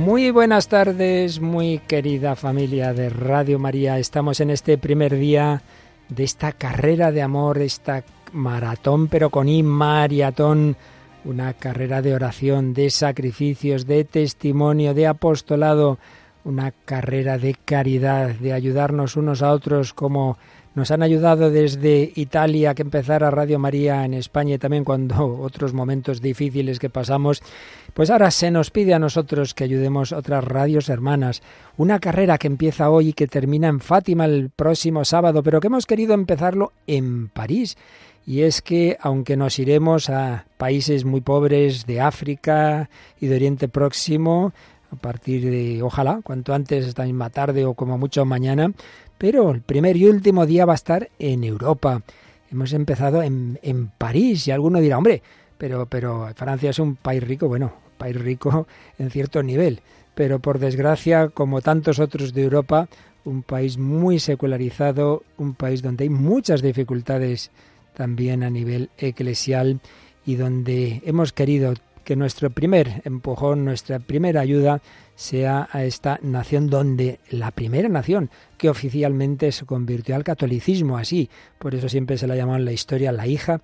Muy buenas tardes, muy querida familia de Radio María. Estamos en este primer día de esta carrera de amor, esta maratón, pero con I, maratón, una carrera de oración, de sacrificios, de testimonio, de apostolado, una carrera de caridad, de ayudarnos unos a otros como nos han ayudado desde Italia que empezara Radio María en España y también cuando otros momentos difíciles que pasamos, pues ahora se nos pide a nosotros que ayudemos otras radios hermanas. Una carrera que empieza hoy y que termina en Fátima el próximo sábado, pero que hemos querido empezarlo en París. Y es que, aunque nos iremos a países muy pobres de África y de Oriente Próximo, a partir de, ojalá, cuanto antes, esta misma tarde o como mucho mañana, pero el primer y último día va a estar en Europa. Hemos empezado en, en París y alguno dirá, hombre, pero, pero Francia es un país rico, bueno, país rico en cierto nivel, pero por desgracia, como tantos otros de Europa, un país muy secularizado, un país donde hay muchas dificultades también a nivel eclesial y donde hemos querido que nuestro primer empujón, nuestra primera ayuda sea a esta nación donde la primera nación que oficialmente se convirtió al catolicismo así, por eso siempre se la llama en la historia la hija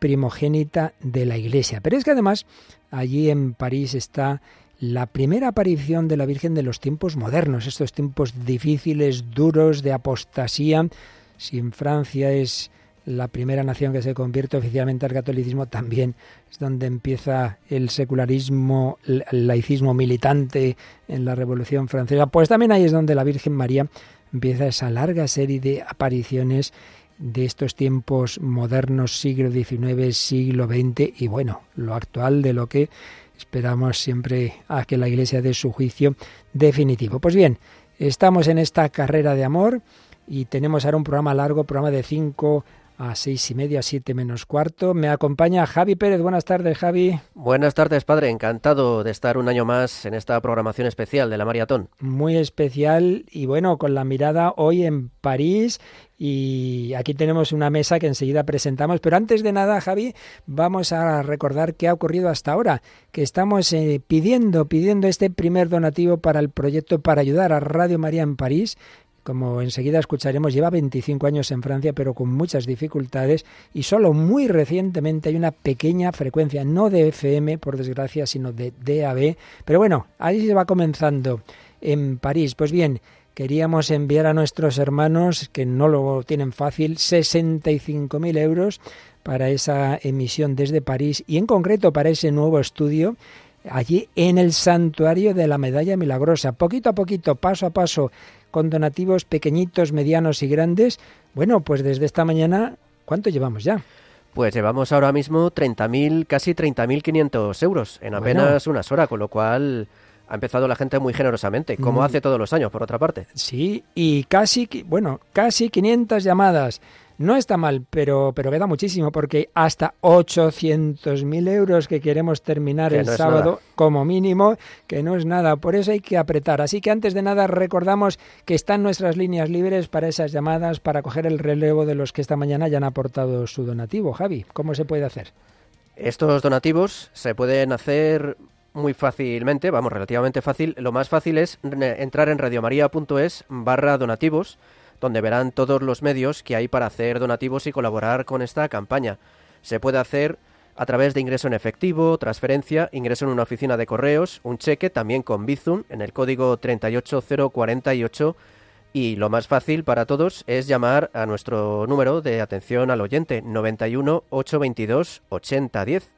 primogénita de la Iglesia. Pero es que además allí en París está la primera aparición de la Virgen de los tiempos modernos, estos tiempos difíciles, duros, de apostasía. Si en Francia es la primera nación que se convierte oficialmente al catolicismo, también es donde empieza el secularismo, el laicismo militante en la Revolución Francesa. Pues también ahí es donde la Virgen María empieza esa larga serie de apariciones de estos tiempos modernos, siglo XIX, siglo XX y bueno, lo actual de lo que esperamos siempre a que la Iglesia dé su juicio definitivo. Pues bien, estamos en esta carrera de amor y tenemos ahora un programa largo, programa de cinco a seis y media, siete menos cuarto. Me acompaña Javi Pérez. Buenas tardes, Javi. Buenas tardes, padre. Encantado de estar un año más en esta programación especial de la maratón. Muy especial y bueno, con la mirada hoy en París. Y aquí tenemos una mesa que enseguida presentamos. Pero antes de nada, Javi, vamos a recordar qué ha ocurrido hasta ahora. Que estamos eh, pidiendo, pidiendo este primer donativo para el proyecto para ayudar a Radio María en París como enseguida escucharemos, lleva 25 años en Francia, pero con muchas dificultades y solo muy recientemente hay una pequeña frecuencia, no de FM, por desgracia, sino de DAB. Pero bueno, ahí se va comenzando en París. Pues bien, queríamos enviar a nuestros hermanos, que no lo tienen fácil, 65.000 euros para esa emisión desde París y en concreto para ese nuevo estudio allí en el santuario de la medalla milagrosa. Poquito a poquito, paso a paso, con donativos pequeñitos, medianos y grandes. Bueno, pues desde esta mañana, ¿cuánto llevamos ya? Pues llevamos ahora mismo 30.000, casi 30.500 euros en apenas unas horas, con lo cual ha empezado la gente muy generosamente, como mm. hace todos los años, por otra parte. Sí, y casi, bueno, casi 500 llamadas. No está mal, pero, pero queda muchísimo, porque hasta 800.000 euros que queremos terminar el sábado, como mínimo, que no es nada. Por eso hay que apretar. Así que antes de nada, recordamos que están nuestras líneas libres para esas llamadas, para coger el relevo de los que esta mañana ya han aportado su donativo. Javi, ¿cómo se puede hacer? Estos donativos se pueden hacer muy fácilmente, vamos, relativamente fácil. Lo más fácil es entrar en radiomaria.es barra donativos donde verán todos los medios que hay para hacer donativos y colaborar con esta campaña. Se puede hacer a través de ingreso en efectivo, transferencia, ingreso en una oficina de correos, un cheque también con Bizum en el código 38048 y lo más fácil para todos es llamar a nuestro número de atención al oyente 91 822 8010.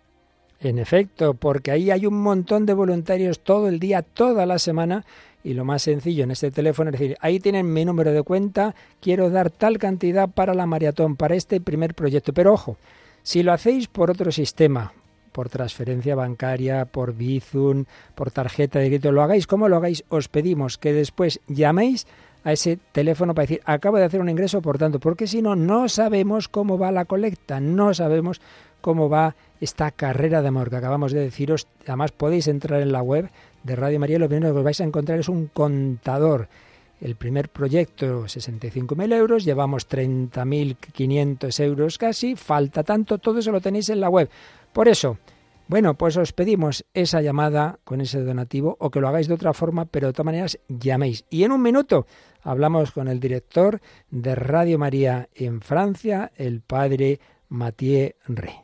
En efecto, porque ahí hay un montón de voluntarios todo el día, toda la semana y lo más sencillo en este teléfono es decir, ahí tienen mi número de cuenta, quiero dar tal cantidad para la maratón, para este primer proyecto. Pero ojo, si lo hacéis por otro sistema, por transferencia bancaria, por Bizum, por tarjeta de crédito, lo hagáis como lo hagáis, os pedimos que después llaméis a ese teléfono para decir, acabo de hacer un ingreso, por tanto, porque si no, no sabemos cómo va la colecta, no sabemos cómo va esta carrera de amor que acabamos de deciros. Además, podéis entrar en la web de Radio María, lo primero que vais a encontrar es un contador. El primer proyecto, 65.000 euros, llevamos 30.500 euros casi, falta tanto, todo eso lo tenéis en la web. Por eso, Bueno, pues os pedimos esa llamada con ese donativo o que lo hagáis de otra forma, pero de todas maneras llaméis. Y en un minuto hablamos con el director de Radio María en Francia, el padre Mathieu Rey.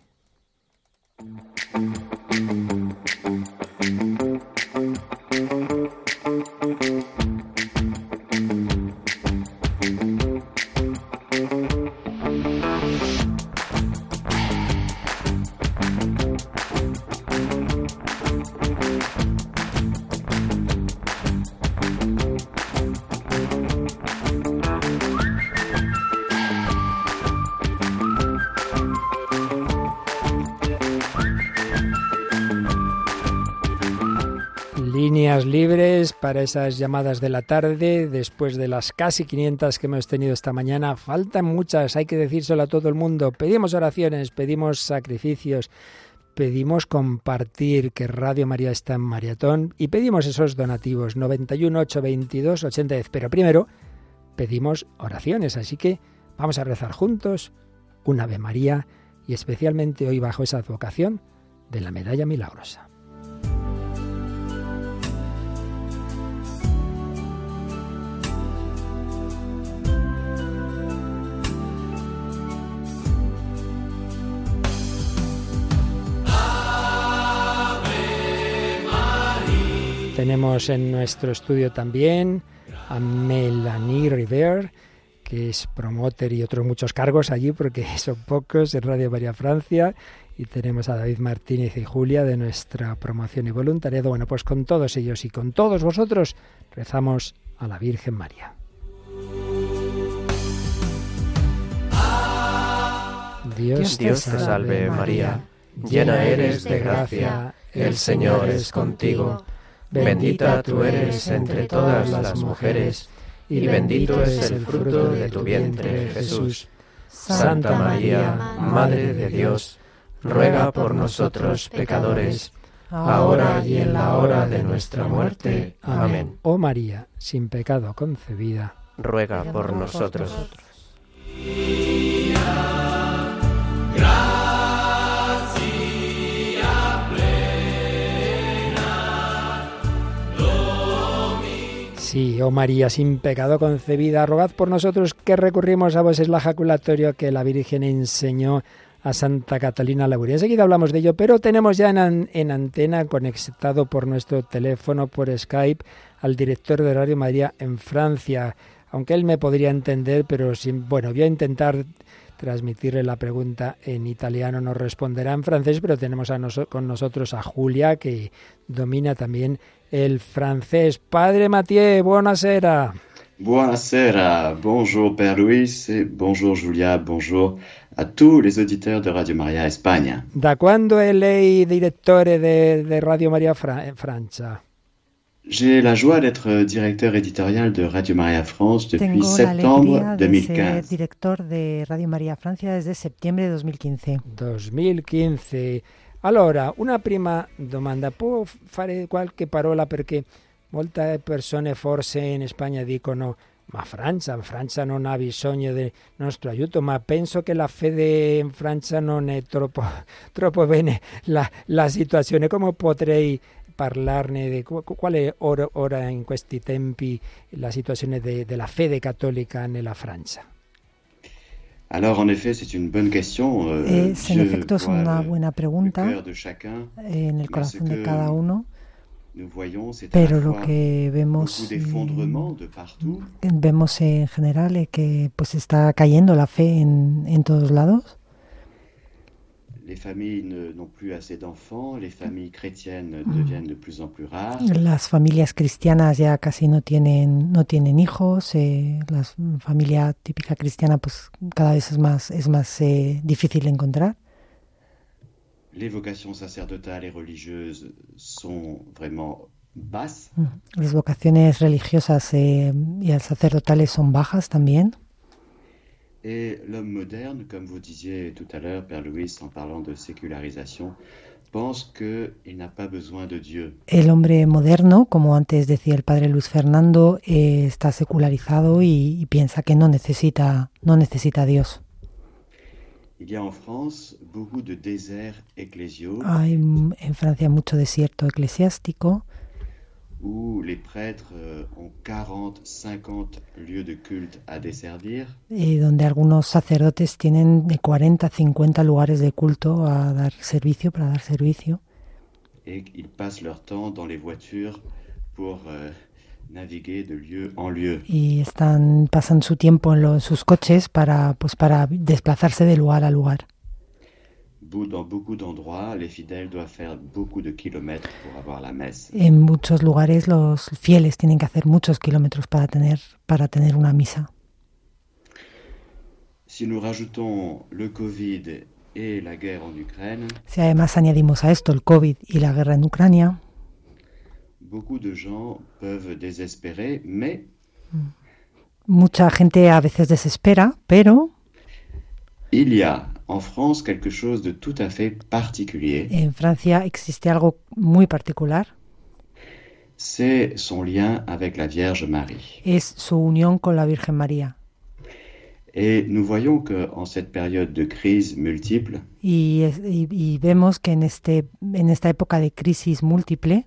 Libres para esas llamadas de la tarde, después de las casi 500 que hemos tenido esta mañana. Faltan muchas, hay que decírselo a todo el mundo. Pedimos oraciones, pedimos sacrificios, pedimos compartir que Radio María está en maratón y pedimos esos donativos 91 822 80. Pero primero pedimos oraciones, así que vamos a rezar juntos una Ave María y especialmente hoy bajo esa advocación de la medalla milagrosa. Tenemos en nuestro estudio también a Melanie River, que es promoter y otros muchos cargos allí, porque son pocos en Radio María Francia. Y tenemos a David Martínez y Julia de nuestra promoción y voluntariado. Bueno, pues con todos ellos y con todos vosotros rezamos a la Virgen María. Dios, Dios te salve María, llena eres de gracia, el Señor es contigo. Bendita tú eres entre todas las mujeres, y bendito es el fruto de tu vientre, Jesús. Santa María, Madre de Dios, ruega por nosotros pecadores, ahora y en la hora de nuestra muerte. Amén. Oh María, sin pecado concebida, ruega por nosotros. Sí, oh María, sin pecado concebida, rogad por nosotros que recurrimos a vos, es la jaculatorio que la Virgen enseñó a Santa Catalina Laburia. Enseguida hablamos de ello, pero tenemos ya en, en, antena, conectado por nuestro teléfono, por Skype, al director de Radio María en Francia. Aunque él me podría entender, pero sin, bueno, voy a intentar transmitirle la pregunta en italiano, nos responderá en francés, pero tenemos a con nosotros a Julia, que domina también el francés. Padre Mathieu, buonasera. Buonasera, bonjour Père Luis, bonjour Julia, bonjour a tous les auditeurs de Radio Maria España. Da quando è lei direttore de, de Radio Maria Fra Francia? J'ai la joie d'être directeur éditorial de Radio Maria France depuis Tengo septembre 2015. Ser director de Radio Maria Francia desde septiembre de 2015. 2015. Allora, una prima domanda, può fare qualche parola perché molte persone forse in Spagna dicono ma Francia, Francia non ha bisogno del nostro aiuto, ma penso che la fede in Francia non è troppo, troppo bene la, la situazione. Come potrei parlarne di qual è ora, in questi tempi la situazione de, della fede cattolica nella Francia? Es, en efecto, es una buena pregunta en el corazón de cada uno. Pero lo que vemos, vemos en general es que pues está cayendo la fe en, en todos lados. Les familles n'ont plus assez d'enfants, les familles chrétiennes mm. deviennent de plus en plus rares. Las familias cristianas ya casi no tienen no tienen hijos, eh, la familia típica cristiana pues cada vez es más es más eh, difícil de encontrar. Les vocations sacerdotales et religieuses sont vraiment basses. Mm. Las vocaciones religiosas eh, y sacerdotales son bajas también. Et l'homme moderne, comme vous disiez tout à l'heure, Père Louis, en parlant de sécularisation, pense qu'il n'a pas besoin de Dieu. El hombre moderno, como antes decía el padre Luis Fernando, eh, está secularizado y, y piensa que no necesita, no necesita a Dios. il y a en France beaucoup de déserts ecclésiaux. Hay en Francia mucho desierto eclesiástico où les prêtres euh, ont 40, 50 lieux de culte à desservir. Y donde algunos sacerdotes tienen de 40 50 lugares de culto a dar servicio, para dar servicio. Et ils passent leur temps dans les voitures pour euh, naviguer de lieu en lieu. Y están, pasan su tiempo en, lo, en sus coches para, pues, para desplazarse de lugar a lugar. Dans beaucoup d'endroits, les fidèles doivent faire beaucoup de kilomètres pour avoir la messe. En muchos lugares los fieles tienen que hacer muchos kilómetros para tener, para tener una misa. Si nous rajoutons le Covid et la guerre en Ukraine, Si además añadimos a esto el COVID y la guerra en Ucrania, beaucoup de gens peuvent désespérer, mais mucha gente a veces desespera, pero il y a en France quelque chose de tout à fait particulier. en Francia existe algo muy particular, C'est son lien avec la Vierge Marie. es su unión con la Virgen María. Et nous voyons que en cette période de crise multiple, Y, es- y- y vemos que en, este, en esta época de crisis múltiple,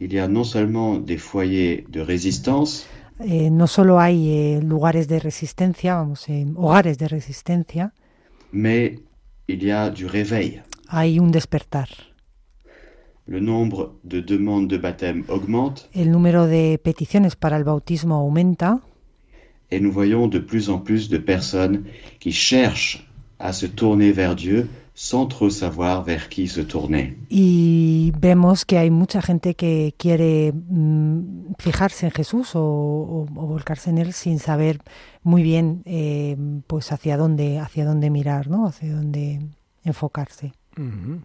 il y a non seulement des foyers de résistance, eh, no solo hay eh, lugares de resistencia, vamos, eh, hogares de resistencia, mais il y a du réveil. hay un despertar. Le nombre de demandes de baptême augmente El número de peticiones para el bautismo aumenta et nous voyons de plus en plus de personnes qui cherchent à se tourner vers Dieu sans trop savoir vers qui se tourner. y vemos que hay mucha gente que quiere mm, fijarse en Jesús o, o- o volcarse en él sin saber muy bien eh, pues hacia dónde hacia dónde mirar, ¿no? Hacia dónde enfocarse. Ujú.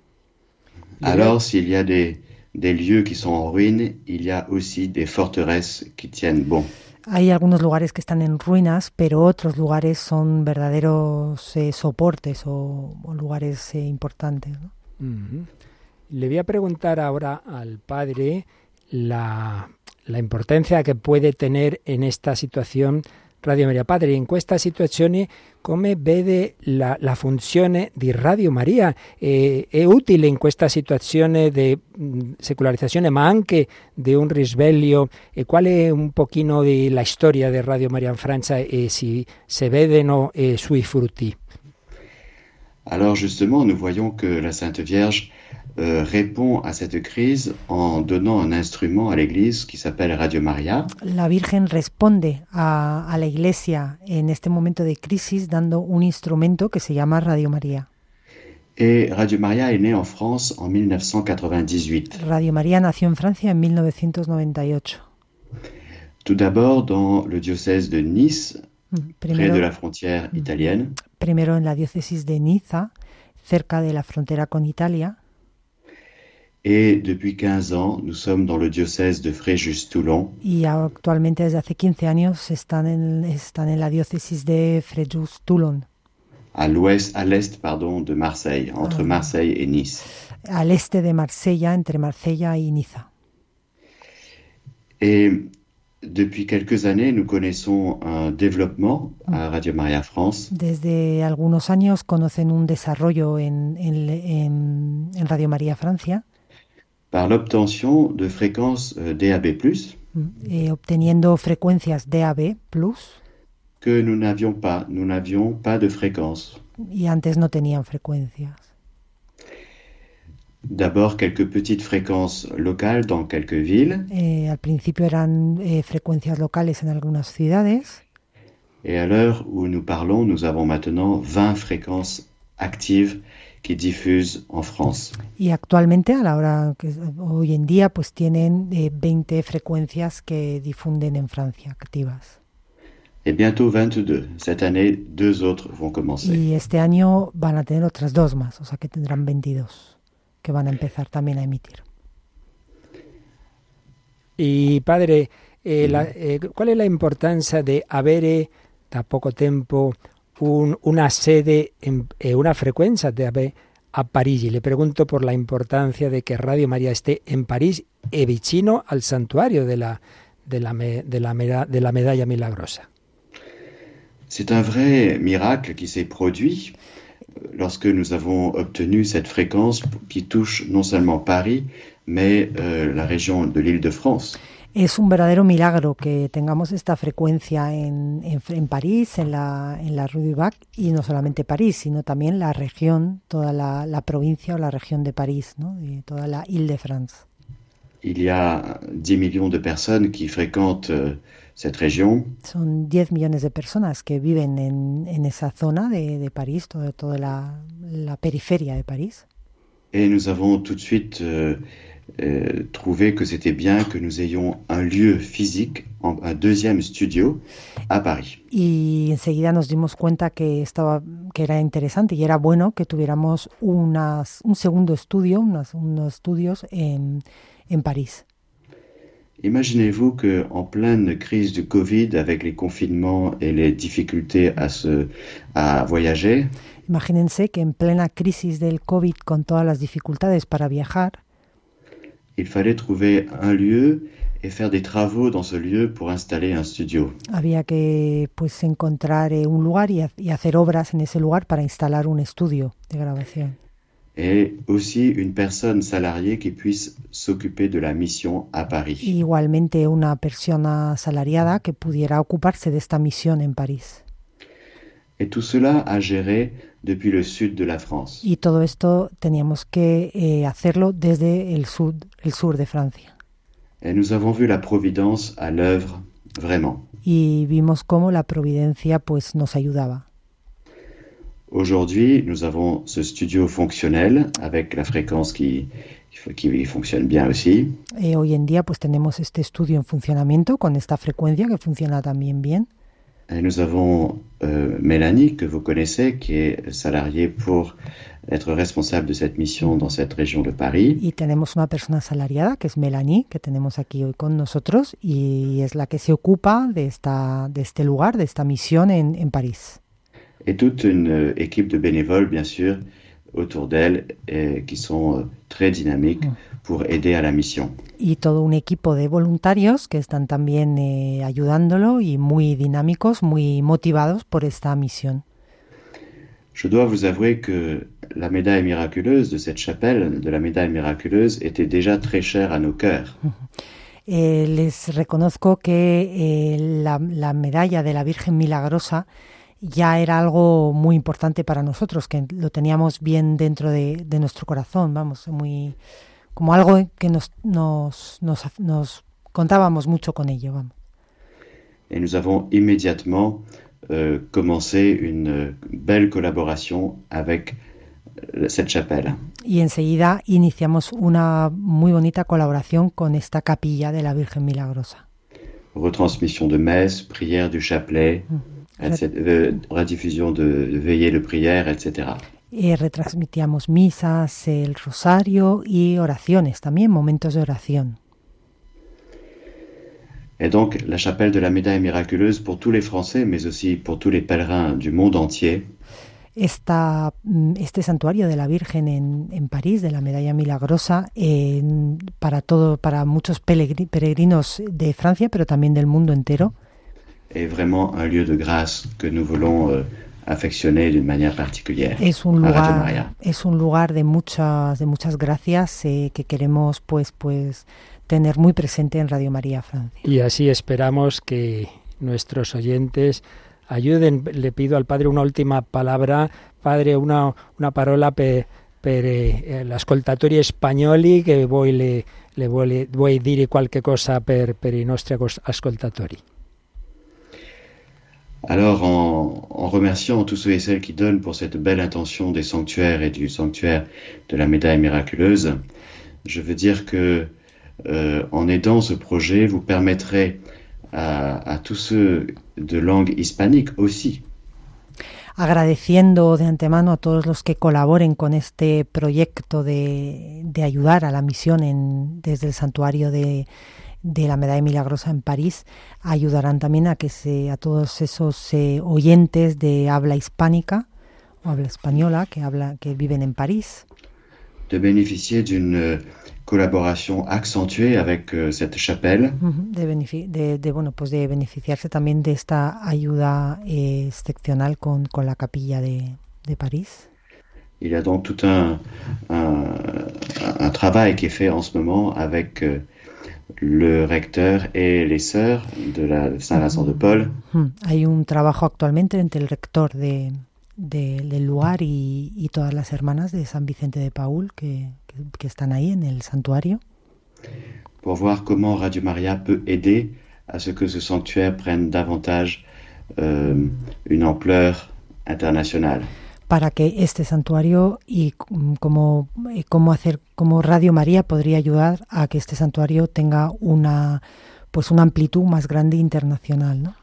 Alors s'il y a des, des lieux qui sont en ruine, il y a aussi des forteresses qui tiennent bon. Hay algunos lugares que están en ruinas, pero otros lugares son verdaderos eh, soportes o, lugares eh, importantes. Le voy a preguntar ahora al padre la, importancia che puede tener en esta situación Radio Maria. Padre, in questa situazione come vede la, la funzione di Radio Maria? Eh, è utile in questa situazione di mh, secolarizzazione ma anche di un risveglio? E qual è un pochino la storia di Radio Maria in Francia e si, se vedono eh, sui frutti? Alors justement, nous voyons que la Sainte Vierge euh, répond à cette crise en donnant un instrument à l'Église qui s'appelle Radio Maria. La Virgen responde a, a la Iglesia en este momento de crisis dando un instrumento que se llama Radio María. Et Radio Maria est né en France en 1998. Radio María nació en Francia en 1998. Tout d'abord dans le diocèse de Nice, Mm, près de la frontière italienne, primero en la diócesis de Niza, cerca de la frontera con Italia, et depuis 15 ans, nous sommes dans le diocèse de Fréjus-Toulon, y actualmente desde hace 15 años están en, están en la diócesis de Fréjus-Toulon, à l'ouest, à l'est, pardon, de Marseille, entre. Marseille et Nice. al este de Marsella, entre Marsella y Niza. Et depuis quelques années, nous connaissons un développement à Radio Maria France Desde algunos años conocen un desarrollo en- en- en Radio María Francia, par l'obtention de fréquences euh, DAB+, mm, eh, obteniendo frecuencias DAB+, que nous n'avions pas. Nous n'avions pas de fréquences. y antes no tenían frecuencias. D'abord quelques petites fréquences locales dans quelques villes, Eh, al principio eran eh, frecuencias locales en algunas ciudades et à l'heure où nous parlons, nous avons maintenant 20 fréquences actives qui diffusent en France. y actualmente, a la hora que hoy en día, pues tienen eh, 20 frecuencias que difunden en Francia activas. Et bientôt 22. Cette année, deux autres vont commencer. Y este año van a tener otras dos más, o sea que tendrán 22 que van a empezar también a emitir. Y padre, eh, la, eh, qual è la importanza di avere da poco tempo un, una sede e eh, una frecuencia de ave a Parigi? Le pregunto por la importancia de que Radio María esté en París e vicino al santuario de la, de la, de la, de la medalla milagrosa. C'est un vrai miracle qui s'est produit lorsque nous avons obtenu cette fréquence qui touche non seulement Paris, mais euh, la région de l'île de France. Es un verdadero milagro que tengamos esta frecuencia en, en, en París, en la, en la Rue du Bac, y no solamente París, sino también la región, toda la, la provincia o la región de París, ¿no? de toda la Ile de France. Il y a 10 millions de personnes qui fréquentent euh, cette région. Son 10 millones de personas que viven en, en esa zona de, de París, toda, toda la, la periferia de París. Et nous avons tout de suite euh, euh, trouvé que c'était bien que nous ayons un lieu physique, un deuxième studio à Paris. Y enseguida nos dimos cuenta que, estaba, que era interesante y era bueno que tuviéramos unas, un segundo estudio, unas- unos estudios en, en París. Imaginez-vous que en pleine crise du Covid, avec les confinements et les difficultés à se à voyager, Imagínense que en plena crisis del COVID, con todas las dificultades para viajar, il fallait trouver un lieu et faire des travaux dans ce lieu pour installer un studio. había que pues encontrar eh, un lugar y, y hacer obras en ese lugar para instalar un estudio de grabación. Et aussi une personne salariée qui puisse s'occuper de la mission à Paris. Y igualmente una persona asalariada que pudiera ocuparse de esta misión en París. Et tout cela à gérer depuis le sud de la France. Y todo esto teníamos que eh, hacerlo desde el sur, el sur de Francia. Et nous avons vu la Providence à l'œuvre, vraiment. Y vimos cómo la providencia pues nos ayudaba. Aujourd'hui, nous avons ce studio fonctionnel avec la fréquence qui, qui fonctionne bien aussi. Eh, hoy en día pues tenemos este estudio en funcionamiento con esta frecuencia que funciona también bien. Et nous avons euh, Mélanie, que vous connaissez, qui est salariée pour être responsable de cette mission dans cette région de Paris. Y tenemos una persona asalariada, que es Melanie, que tenemos aquí hoy con nosotros, y es la que se ocupa de, esta, de este lugar, de esta misión en, en París. Et toute une euh, équipe de bénévoles, bien sûr, autour d'elle, qui sont euh, très dynamiques pour aider la. Y todo un equipo de voluntarios que están también eh, ayudándolo y muy dinámicos, muy motivados por esta misión. Je dois vous avouer que la médaille miraculeuse de cette chapelle, de la médaille miraculeuse, était déjà très chère à nos cœurs. Eh, les reconozco que eh, la, la medalla de la Virgen Milagrosa ya era algo muy importante para nosotros, que lo teníamos bien dentro de, de nuestro corazón, vamos, muy como algo que nos, nos, nos, nos contábamos mucho con ello, vamos. Et nous avons immédiatement euh, commencé une euh, belle collaboration avec euh, cette chapelle. Y enseguida iniciamos una muy bonita colaboración con esta capilla de la Virgen Milagrosa. Retransmission de messe, prière du chapelet, etc., euh, rediffusion de, de de prière, etc. Eh, retransmitíamos misas, el rosario y oraciones, también momentos de oración. Et donc, la chapelle de la médaille miraculeuse pour tous les Français, mais aussi pour tous les pèlerins du monde entier, Esta, mm, este santuario de la Virgen en, en París, de la Medalla Milagrosa, en- para todo, para muchos peregrinos de Francia, pero también del mundo entero, est vraiment un lieu de grâce que nous voulons euh, affectionner d'une manière particulière. es un lugar, es un lugar de muchas, de muchas gracias eh, que queremos, pues, pues, tener muy presente en Radio María Francia. Y así esperamos que nuestros oyentes ayuden. Le pido al Padre una última palabra. Padre, una, una parola per, per eh, l'ascoltatori spagnoli che voi le, le vuole, vuoi dire qualche cosa per, per i nostri ascoltatori. Alors, en, remerciant tous ceux et celles qui donnent pour cette belle intention des sanctuaires et du sanctuaire de la médaille miraculeuse, je veux dire que euh, en aidant ce projet, vous permettrez à, à tous ceux de langue hispanique aussi. Agradeciendo de antemano a todos los que colaboren con este proyecto de, de ayudar a la misión en, desde el santuario de, de la Medalla Milagrosa en París, ayudarán también a que se, a todos esos eh, oyentes de habla hispánica o habla española que habla, que viven en París, de bénéficier d'une euh, collaboration accentuée avec euh, cette chapelle ujú, de, de, de, bueno, pues de beneficiarse también de esta ayuda eh, excepcional con, con la capilla de, de París. Il y a donc tout un, un, un travail qui est fait en ce moment avec euh, le recteur et les sœurs de la Saint-Vincent de Paul. Hmm. Hay un trabajo actualmente entre el rector de, de, del lugar y, y, todas las hermanas de San Vicente de Paul que, que, están ahí en el santuario. Pour voir comment Radio Maria peut aider à ce que ce sanctuaire prenne davantage euh, une ampleur internationale. Para que este santuario y cómo, cómo hacer, cómo Radio María podría ayudar a que este santuario tenga una, pues una amplitud más grande internacional, ¿no?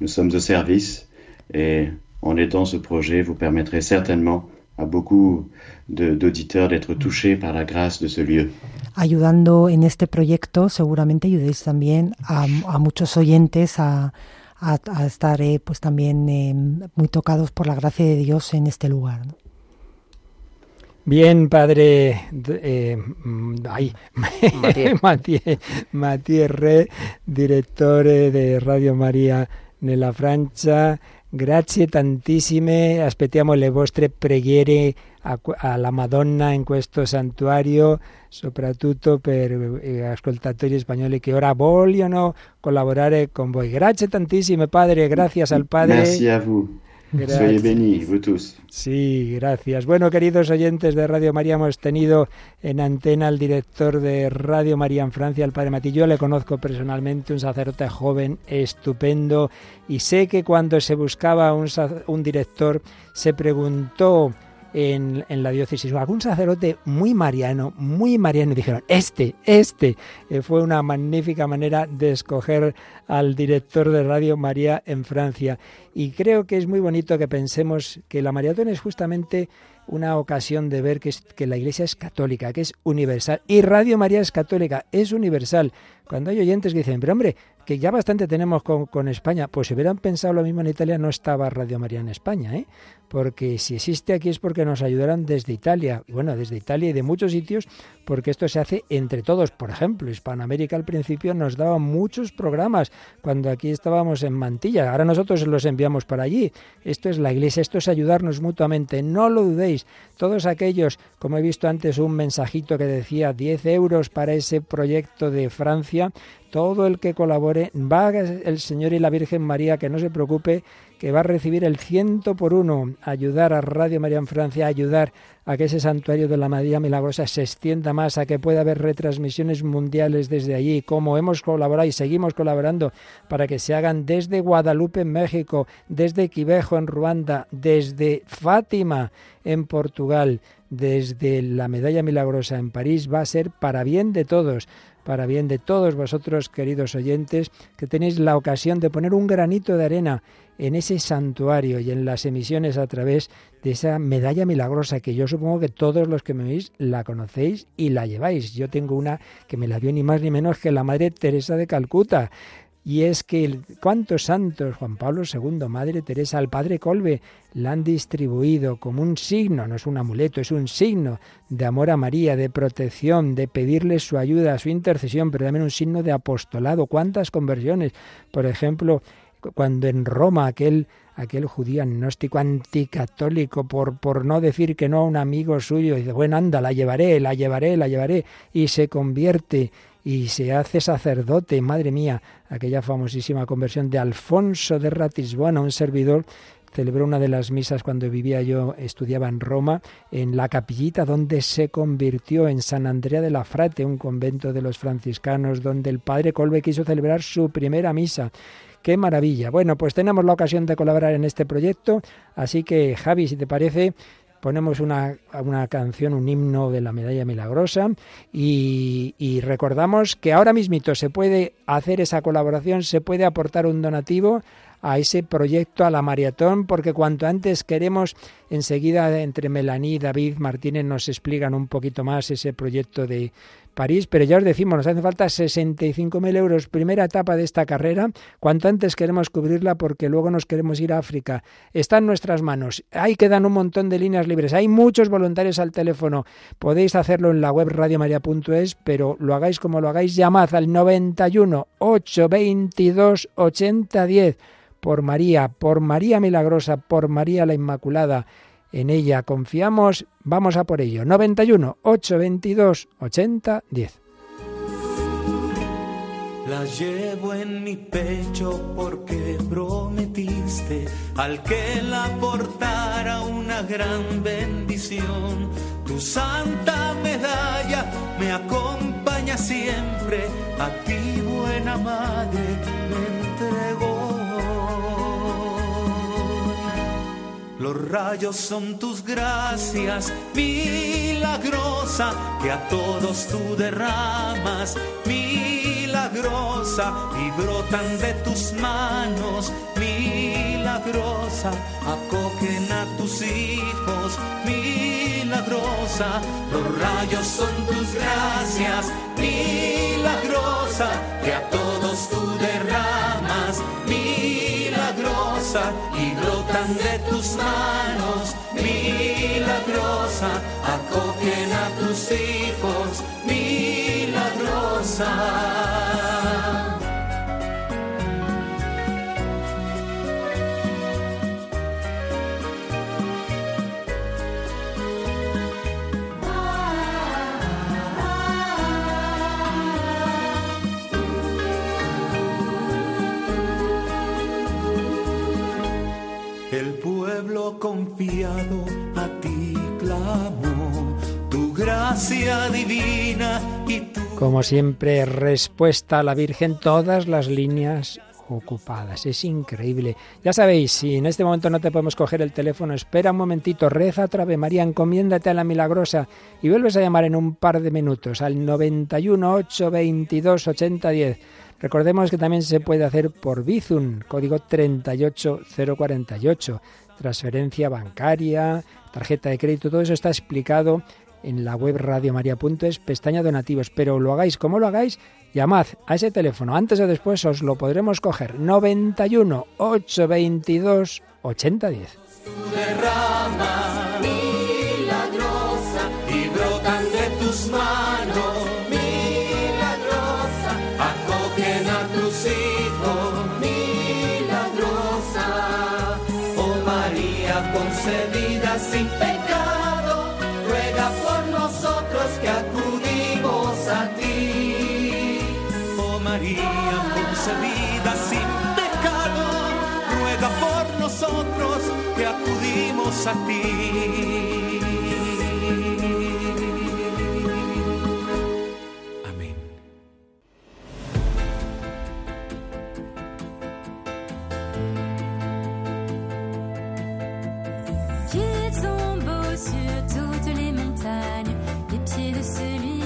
Nous sommes au service et en aidant ce projet, vous permettrez certainement à beaucoup d'auditeurs d'être touchés par la grâce de ce lieu. Ayudando en este proyecto, seguramente ayudéis también a, a muchos oyentes a, a, a estar eh, pues también eh, muy tocados por la gracia de Dios en este lugar. ¿no? Bien, padre eh, ay, Matías Matías Re, director de Radio Maria nella Francia, grazie tantissime, aspettiamo le vostre preghiere alla Madonna in questo santuario, soprattutto per gli ascoltatori spagnoli che ora vogliono collaborare con voi. Grazie tantissime, padre, gracias al padre. Merci a vous. Gracias. Soyez bénis, vous tous. Sí, gracias. Bueno, queridos oyentes de Radio María, hemos tenido en antena al director de Radio María en Francia, el padre Matillo. Yo le conozco personalmente, un sacerdote joven, estupendo, y sé que cuando se buscaba un, un director, se preguntó en, la diócesis, algún sacerdote muy mariano, muy mariano, dijeron, este, este. Eh, fue una magnífica manera de escoger al director de Radio María en Francia. Y creo que es muy bonito que pensemos que la maratón es justamente una ocasión de ver que, es, que la Iglesia es católica, que es universal. Y Radio María es católica, es universal. Cuando hay oyentes que dicen, pero hombre, que ya bastante tenemos con, con, España, pues si hubieran pensado lo mismo en Italia, no estaba Radio María en España, ¿eh? porque si existe aquí es porque nos ayudaron desde Italia, bueno, desde Italia y de muchos sitios, porque esto se hace entre todos. Por ejemplo, Hispanoamérica al principio nos daba muchos programas cuando aquí estábamos en Mantilla, ahora nosotros los enviamos para allí. Esto es la Iglesia, esto es ayudarnos mutuamente, no lo dudéis. Todos aquellos, como he visto antes un mensajito que decía 10 euros para ese proyecto de Francia, todo el que colabore, va el Señor y la Virgen María, que no se preocupe, que va a recibir el ciento por uno, ayudar a Radio María en Francia, ayudar a que ese santuario de la María Milagrosa se extienda más, a que pueda haber retransmisiones mundiales desde allí, como hemos colaborado y seguimos colaborando para que se hagan desde Guadalupe en México, desde Quivejo en Ruanda, desde Fátima en Portugal, desde la Medalla Milagrosa en París, va a ser para bien de todos para bien de todos vosotros, queridos oyentes, que tenéis la ocasión de poner un granito de arena en ese santuario y en las emisiones a través de esa medalla milagrosa que yo supongo que todos los que me veis la conocéis y la lleváis. Yo tengo una que me la dio ni más ni menos que la Madre Teresa de Calcuta. Y es que cuántos santos, Juan Pablo II, Madre Teresa, al Padre Colbe, la han distribuido como un signo, no es un amuleto, es un signo de amor a María, de protección, de pedirle su ayuda, su intercesión, pero también un signo de apostolado. ¿Cuántas conversiones? Por ejemplo, cuando en Roma aquel aquel judío agnóstico anticatólico por, por no decir que no a un amigo suyo, dice, bueno, anda, la llevaré, la llevaré, la llevaré, y se convierte y se hace sacerdote, madre mía, aquella famosísima conversión de Alfonso de Ratisbona, un servidor celebró una de las misas cuando vivía yo, estudiaba en Roma, en la capillita donde se convirtió en San Andrea de la Frate, un convento de los franciscanos, donde el padre Colbe quiso celebrar su primera misa. ¡Qué maravilla! Bueno, pues tenemos la ocasión de colaborar en este proyecto, así que Javi, si te parece, ponemos una, una, canción, un himno de la medalla milagrosa y, y, recordamos que ahora mismito se puede hacer esa colaboración, se puede aportar un donativo a ese proyecto, a la maratón, porque cuanto antes queremos, enseguida entre Melaní y David Martínez nos explican un poquito más ese proyecto de París, pero ya os decimos, nos hace falta 65.000 euros, primera etapa de esta carrera, cuanto antes queremos cubrirla porque luego nos queremos ir a África. Está en nuestras manos, ahí quedan un montón de líneas libres, hay muchos voluntarios al teléfono, podéis hacerlo en la web radiomaria.es, pero lo hagáis como lo hagáis, llamad al 91 822 8010 por María, por María Milagrosa, por María la Inmaculada. en ella confiamos, vamos a por ello. 91 822 80 10. La llevo en mi pecho porque prometiste al que la portara una gran bendición. Tu santa medalla me acompaña siempre, a ti buena madre Los rayos son tus gracias, milagrosa, que a todos tú derramas, milagrosa, y brotan de tus manos, milagrosa, acogen a tus hijos, milagrosa, los rayos son tus gracias, milagrosa, que a todos tú derramas, y brotan de tus manos, milagrosa, acogen a tus hijos, milagrosa. Gracia divina y. Como siempre, respuesta a la Virgen, todas las líneas ocupadas. Es increíble. Ya sabéis, si en este momento no te podemos coger el teléfono, espera un momentito, reza otra vez, María, encomiéndate a la milagrosa y vuelves a llamar en un par de minutos al 91 822 8010. Recordemos que también se puede hacer por Bizum, código 38048, transferencia bancaria, tarjeta de crédito, todo eso está explicado en la web radiomaria.es, pestaña donativos, pero lo hagáis como lo hagáis, llamad a ese teléfono, antes o después os lo podremos coger, 91 822 8010. derrama milagrosa y brotan de tus manos que acudimos a ti. Amén. Qu'ils sur toutes les montagnes, les pieds de celui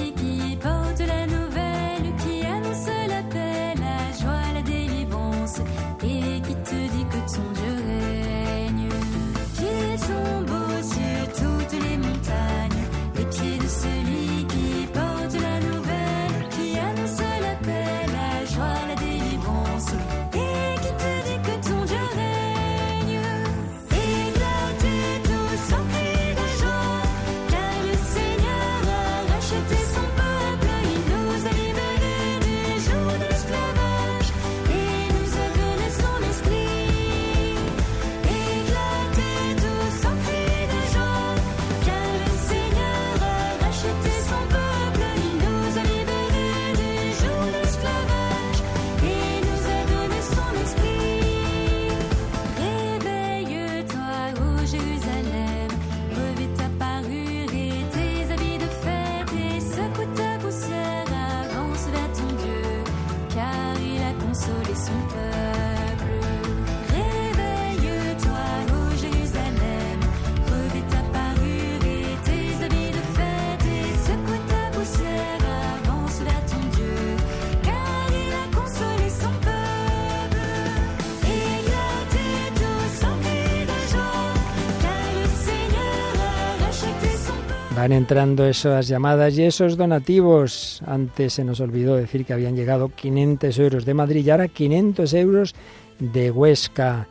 Entrando esas llamadas y esos donativos. Antes se nos olvidó decir que habían llegado 500 euros de Madrid y ahora 500 euros de Huesca.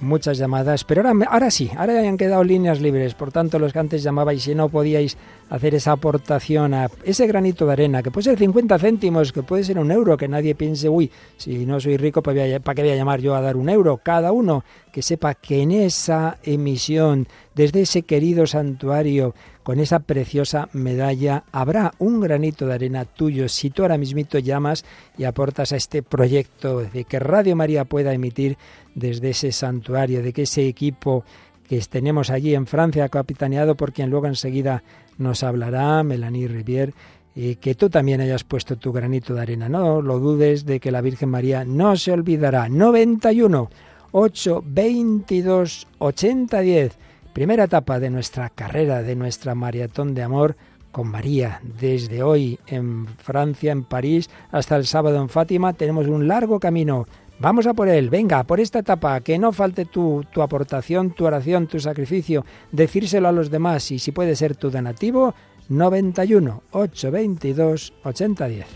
Muchas llamadas, pero ahora, ahora sí, ahora ya han quedado líneas libres, por tanto los que antes llamabais y no podíais hacer esa aportación a ese granito de arena, que puede ser 50 céntimos, que puede ser un euro, que nadie piense, uy, si no soy rico, ¿para qué voy a llamar yo a dar un euro? Cada uno que sepa que en esa emisión, desde ese querido santuario, con esa preciosa medalla, habrá un granito de arena tuyo. Si tú ahora mismito llamas y aportas a este proyecto de que Radio María pueda emitir desde ese santuario, de que ese equipo que tenemos allí en Francia, capitaneado por quien luego enseguida nos hablará, Melanie Rivière, y que tú también hayas puesto tu granito de arena. No lo dudes de que la Virgen María no se olvidará. 91 8 22 80 10. Primera etapa de nuestra carrera, de nuestra maratón de amor con María. Desde hoy en Francia, en París, hasta el sábado en Fátima, tenemos un largo camino. Vamos a por él, venga, por esta etapa, que no falte tu, tu aportación, tu oración, tu sacrificio, decírselo a los demás y si puede ser tu donativo, 91 822 8010.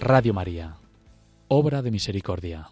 Radio María, obra de misericordia.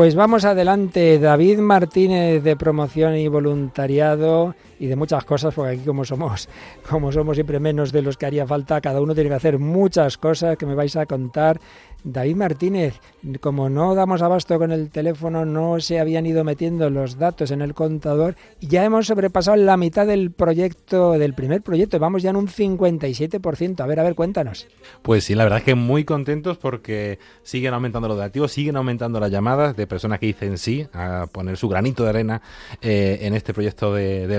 Pues vamos adelante, David Martínez de promoción y voluntariado y de muchas cosas, porque aquí como somos, como somos siempre menos de los que haría falta, cada uno tiene que hacer muchas cosas que me vais a contar David Martínez, como no damos abasto con el teléfono, no se habían ido metiendo los datos en el contador ya hemos sobrepasado la mitad del proyecto, del primer proyecto, vamos ya en un 57%. A ver, a ver, cuéntanos. Pues sí, la verdad es que muy contentos porque siguen aumentando los donativos, siguen aumentando las llamadas de personas que dicen sí a poner su granito de arena eh, en este proyecto de, de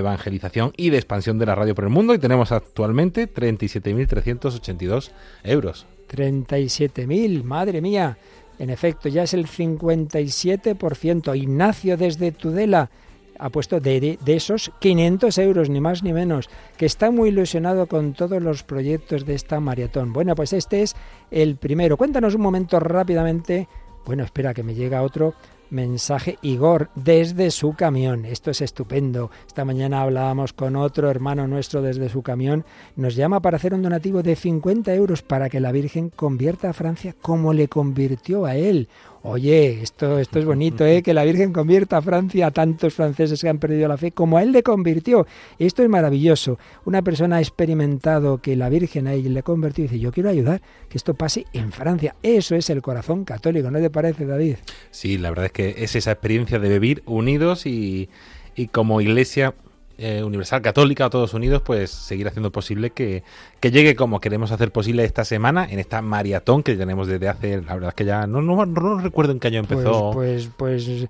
y de expansión de la radio por el mundo y tenemos actualmente 37.382 euros. 37.000, madre mía. En efecto, ya es el 57%. Ignacio desde Tudela ha puesto de, de, esos 500 euros, ni más ni menos, que está muy ilusionado con todos los proyectos de esta maratón. Bueno, pues este es el primero. Cuéntanos un momento rápidamente. Bueno, espera que me llega otro mensaje Igor desde su camión. Esto es estupendo. Esta mañana hablábamos con otro hermano nuestro desde su camión. Nos llama para hacer un donativo de 50 euros para que la Virgen convierta a Francia como le convirtió a él. Oye, esto, esto es bonito, ¿eh? que la Virgen convierta a Francia a tantos franceses que han perdido la fe como a él le convirtió. Esto es maravilloso. Una persona ha experimentado que la Virgen a él le convirtió y dice, yo quiero ayudar, que esto pase en Francia. Eso es el corazón católico, ¿no te parece, David? Sí, la verdad es que es esa experiencia de vivir unidos y, y como iglesia eh, universal católica, todos unidos, pues seguir haciendo posible que, que, llegue como queremos hacer posible esta semana, en esta maratón que tenemos desde hace, la verdad es que ya no, no, no recuerdo en qué año empezó. Pues, pues, pues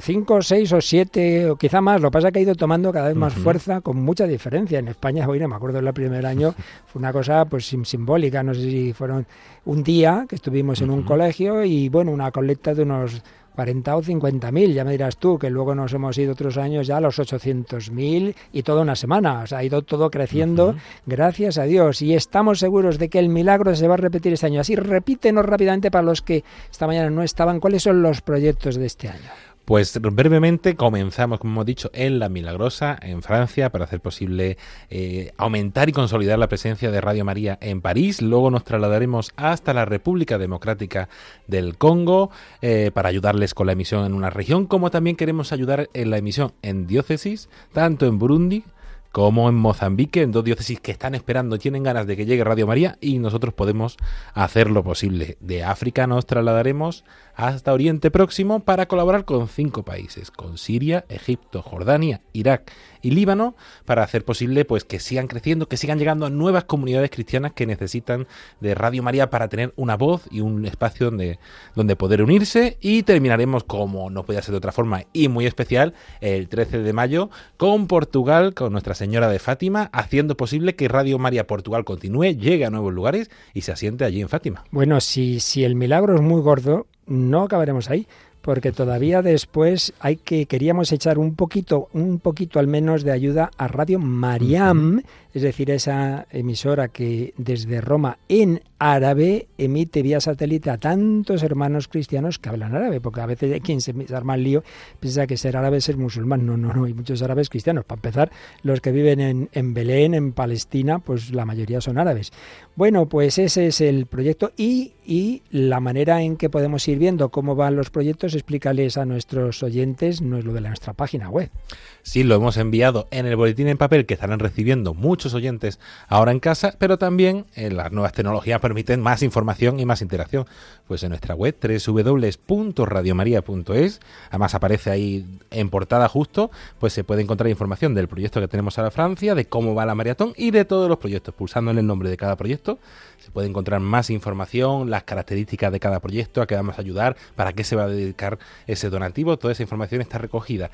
cinco, seis o siete, o quizá más. Lo que pasa es que ha ido tomando cada vez más uh -huh. fuerza, con mucha diferencia. En España, hoy no me acuerdo, el primer año fue una cosa pues simbólica. No sé si fueron un día que estuvimos en uh -huh. un colegio y, bueno, una colecta de unos 40 o 50 mil, ya me dirás tú, que luego nos hemos ido otros años ya a los 800 mil y toda una semana. O sea, ha ido todo creciendo, uh -huh. gracias a Dios. Y estamos seguros de que el milagro se va a repetir este año. Así, repítenos rápidamente para los que esta mañana no estaban, ¿cuáles son los proyectos de este año? Pues brevemente comenzamos, como hemos dicho, en La Milagrosa, en Francia, para hacer posible eh, aumentar y consolidar la presencia de Radio María en París. Luego nos trasladaremos hasta la República Democrática del Congo eh, para ayudarles con la emisión en una región, como también queremos ayudar en la emisión en diócesis, tanto en Burundi como en Mozambique, en dos diócesis que están esperando, tienen ganas de que llegue Radio María y nosotros podemos hacer lo posible. De África nos trasladaremos hasta Oriente Próximo para colaborar con cinco países, con Siria, Egipto, Jordania, Irak y Líbano, para hacer posible pues que sigan creciendo, que sigan llegando a nuevas comunidades cristianas que necesitan de Radio María para tener una voz y un espacio donde, donde poder unirse. Y terminaremos, como no podía ser de otra forma y muy especial, el 13 de mayo con Portugal, con Nuestra Señora de Fátima, haciendo posible que Radio María Portugal continúe, llegue a nuevos lugares y se asiente allí en Fátima. Bueno, si, si el milagro es muy gordo, no acabaremos ahí, porque todavía después hay que queríamos echar un poquito, un poquito al menos de ayuda a Radio Mariam, es decir, esa emisora que desde Roma en árabe emite vía satélite a tantos hermanos cristianos que hablan árabe, porque a veces hay quien se arma el lío, piensa que ser árabe es ser musulmán. No, no, no, hay muchos árabes cristianos. Para empezar, los que viven en, en Belén, en Palestina, pues la mayoría son árabes. Bueno, pues ese es el proyecto y, y la manera en que podemos ir viendo cómo van los proyectos, explícales a nuestros oyentes, no es lo de la nuestra página web. Sí, lo hemos enviado en el boletín en papel que estarán recibiendo muchos oyentes ahora en casa, pero también en las nuevas tecnologías permiten más información y más interacción. Pues en nuestra web www.radiomaria.es, además aparece ahí en portada justo, pues se puede encontrar información del proyecto que tenemos ahora en Francia, de cómo va la maratón y de todos los proyectos. Pulsando en el nombre de cada proyecto se puede encontrar más información, las características de cada proyecto, a qué vamos a ayudar, para qué se va a dedicar ese donativo, toda esa información está recogida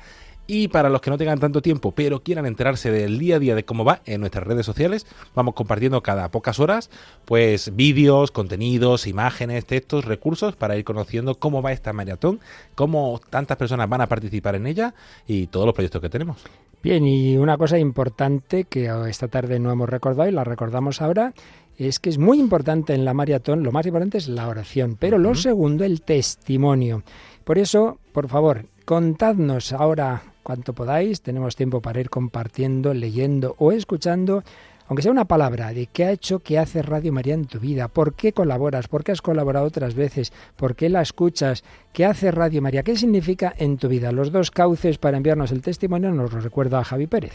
y para los que no tengan tanto tiempo, pero quieran enterarse del día a día de cómo va en nuestras redes sociales, vamos compartiendo cada pocas horas, pues vídeos, contenidos, imágenes, textos, recursos para ir conociendo cómo va esta maratón, cómo tantas personas van a participar en ella y todos los proyectos que tenemos. Bien, y una cosa importante que esta tarde no hemos recordado y la recordamos ahora es que es muy importante en la maratón, lo más importante es la oración, pero lo segundo, el testimonio. Por eso, por favor, contadnos ahora cuanto podáis. Tenemos tiempo para ir compartiendo, leyendo o escuchando, aunque sea una palabra, de qué ha hecho, qué hace Radio María en tu vida, por qué colaboras, por qué has colaborado otras veces, por qué la escuchas, qué hace Radio María, qué significa en tu vida. Los dos cauces para enviarnos el testimonio nos lo recuerda Javi Pérez.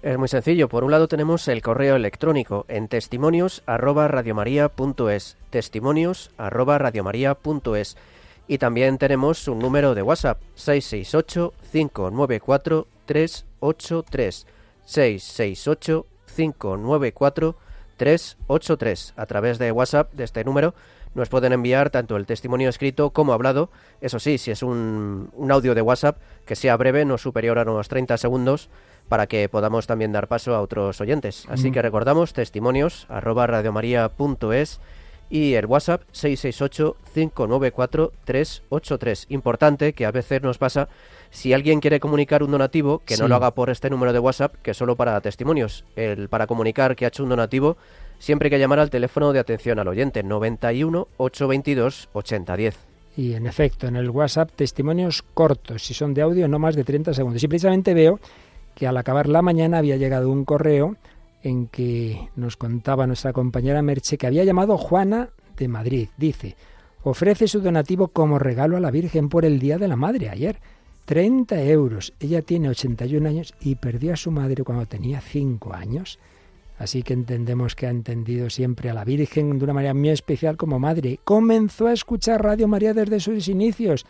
Es muy sencillo. Por un lado tenemos el correo electrónico en testimonios arroba. Testimonios arroba. Y también tenemos un número de WhatsApp 668-594-383. 668-594-383. A través de WhatsApp de este número nos pueden enviar tanto el testimonio escrito como hablado. Eso sí, si es un, un audio de WhatsApp que sea breve, no superior a unos 30 segundos, para que podamos también dar paso a otros oyentes. Así Mm. que recordamos testimonios arroba radiomaria.es y el WhatsApp 668-594-383. Importante que a veces nos pasa si alguien quiere comunicar un donativo, que no lo haga por este número de WhatsApp, que solo para testimonios. El para comunicar que ha hecho un donativo, siempre hay que llamar al teléfono de atención al oyente 91 822 8010. Y en efecto, en el WhatsApp, testimonios cortos, si son de audio, no más de 30 segundos. Y precisamente veo que al acabar la mañana había llegado un correo en que nos contaba nuestra compañera Merche que había llamado Juana de Madrid. Dice, ofrece su donativo como regalo a la Virgen por el Día de la Madre ayer. 30 euros. Ella tiene 81 años y perdió a su madre cuando tenía 5 años. Así que entendemos que ha entendido siempre a la Virgen de una manera muy especial como madre. Comenzó a escuchar Radio María desde sus inicios.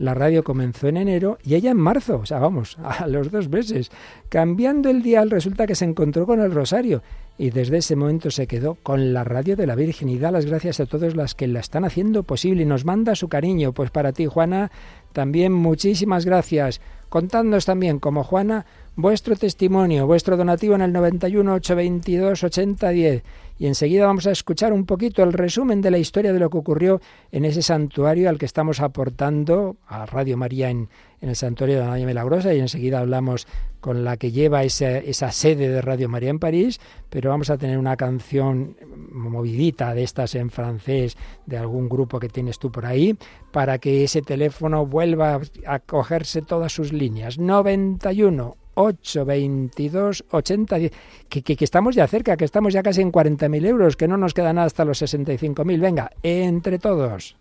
La radio comenzó en enero y ella en marzo, o sea, vamos, a los dos meses. Cambiando el dial resulta que se encontró con el rosario y desde ese momento se quedó con la radio de la Virgen y da las gracias a todas las que la están haciendo posible y nos manda su cariño. Pues para ti, Juana, también muchísimas gracias. Contadnos también, como Juana, vuestro testimonio, vuestro donativo en el 91 822 8010. Y enseguida vamos a escuchar un poquito el resumen de la historia de lo que ocurrió en ese santuario al que estamos aportando a Radio María en, en el santuario de la María Milagrosa. Y enseguida hablamos con la que lleva esa, esa sede de Radio María en París. Pero vamos a tener una canción movidita de estas en francés de algún grupo que tienes tú por ahí para que ese teléfono vuelva a cogerse todas sus líneas. 91 822 8010. Que, que, que estamos ya cerca, que estamos ya casi en 40.000 euros, que no nos queda nada hasta los 65.000. Venga, entre todos.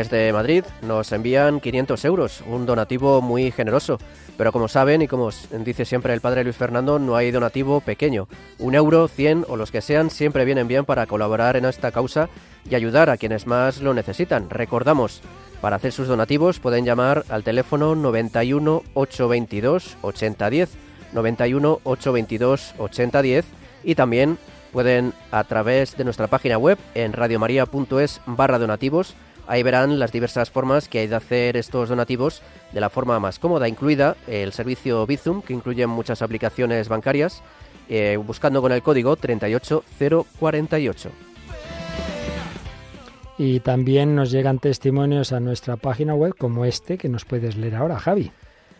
Desde Madrid nos envían 500 euros, un donativo muy generoso. Pero como saben y como dice siempre el padre Luis Fernando, no hay donativo pequeño. Un euro, 100 o los que sean siempre vienen bien para colaborar en esta causa y ayudar a quienes más lo necesitan. Recordamos, para hacer sus donativos pueden llamar al teléfono 91 822 8010, 91 822 8010 y también pueden a través de nuestra página web en radiomaria.es barra donativos Ahí verán las diversas formas que hay de hacer estos donativos de la forma más cómoda, incluida el servicio Bizum, que incluye muchas aplicaciones bancarias, eh, buscando con el código 38048. Y también nos llegan testimonios a nuestra página web como este que nos puedes leer ahora, Javi.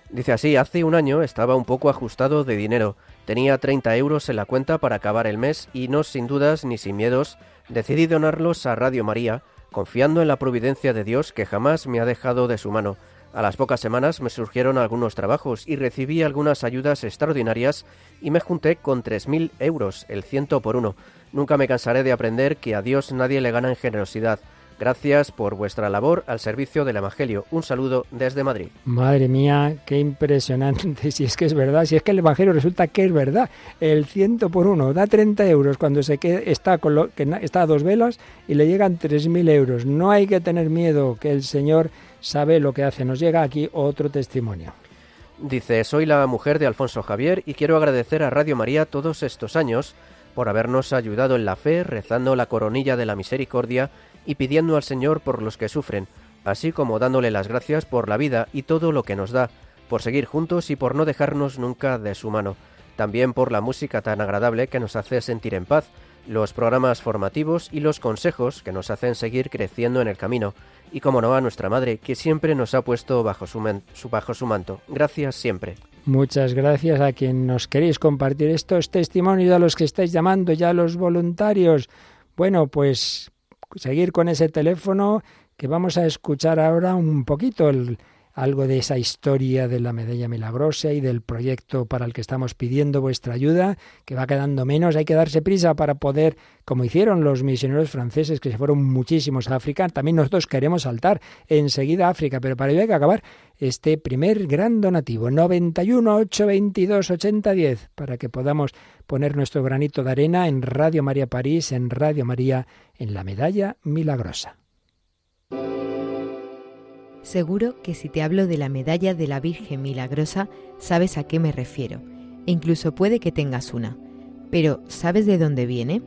Dice así, hace un año estaba un poco ajustado de dinero. Tenía 30 euros en la cuenta para acabar el mes y no sin dudas ni sin miedos decidí donarlos a Radio María confiando en la providencia de Dios que jamás me ha dejado de su mano. A las pocas semanas me surgieron algunos trabajos y recibí algunas ayudas extraordinarias y me junté con 3.000 euros, el ciento por uno. Nunca me cansaré de aprender que a Dios nadie le gana en generosidad. Gracias por vuestra labor al servicio del Evangelio. Un saludo desde Madrid. Madre mía, qué impresionante. Si es que es verdad, si es que el Evangelio resulta que es verdad. El ciento por uno da 30 euros cuando se está, con lo, que está a dos velas y le llegan 3.000 euros. No hay que tener miedo, que el Señor sabe lo que hace. Nos llega aquí otro testimonio. Dice, soy la mujer de Alfonso Javier y quiero agradecer a Radio María todos estos años por habernos ayudado en la fe, rezando la coronilla de la misericordia y pidiendo al Señor por los que sufren, así como dándole las gracias por la vida y todo lo que nos da, por seguir juntos y por no dejarnos nunca de su mano, también por la música tan agradable que nos hace sentir en paz, los programas formativos y los consejos que nos hacen seguir creciendo en el camino, y como no a nuestra Madre, que siempre nos ha puesto bajo su, bajo su manto. Gracias siempre. Muchas gracias a quien nos queréis compartir estos testimonios, a los que estáis llamando, ya los voluntarios. Bueno, pues seguir con ese teléfono que vamos a escuchar ahora un poquito el, algo de esa historia de la medalla milagrosa y del proyecto para el que estamos pidiendo vuestra ayuda, que va quedando menos, hay que darse prisa para poder, como hicieron los misioneros franceses que se fueron muchísimos a África, también nosotros queremos saltar enseguida a África, pero para ello hay que acabar este primer gran donativo, 91 822 8010, para que podamos poner nuestro granito de arena en Radio María París, en Radio María, en la medalla milagrosa. Seguro que si te hablo de la medalla de la Virgen Milagrosa, sabes a qué me refiero. E incluso puede que tengas una. Pero, ¿sabes de dónde viene?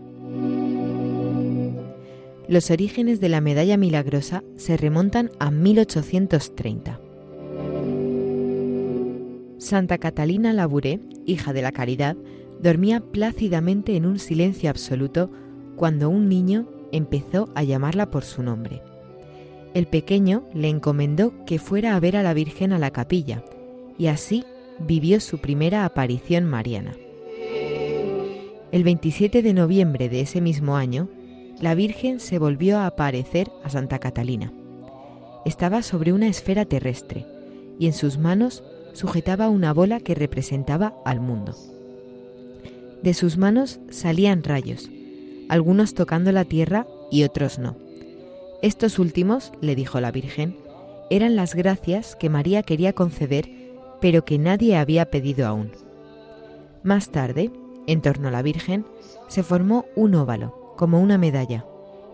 Los orígenes de la medalla milagrosa se remontan a 1830. Santa Catalina Labouré, hija de la Caridad, dormía plácidamente en un silencio absoluto cuando un niño empezó a llamarla por su nombre. El pequeño le encomendó que fuera a ver a la Virgen a la capilla, y así vivió su primera aparición mariana. El 27 de noviembre de ese mismo año, la Virgen se volvió a aparecer a Santa Catalina. Estaba sobre una esfera terrestre y en sus manos sujetaba una bola que representaba al mundo. De sus manos salían rayos, algunos tocando la tierra y otros no. Estos últimos, le dijo la Virgen, eran las gracias que María quería conceder, pero que nadie había pedido aún. Más tarde, en torno a la Virgen, se formó un óvalo, como una medalla,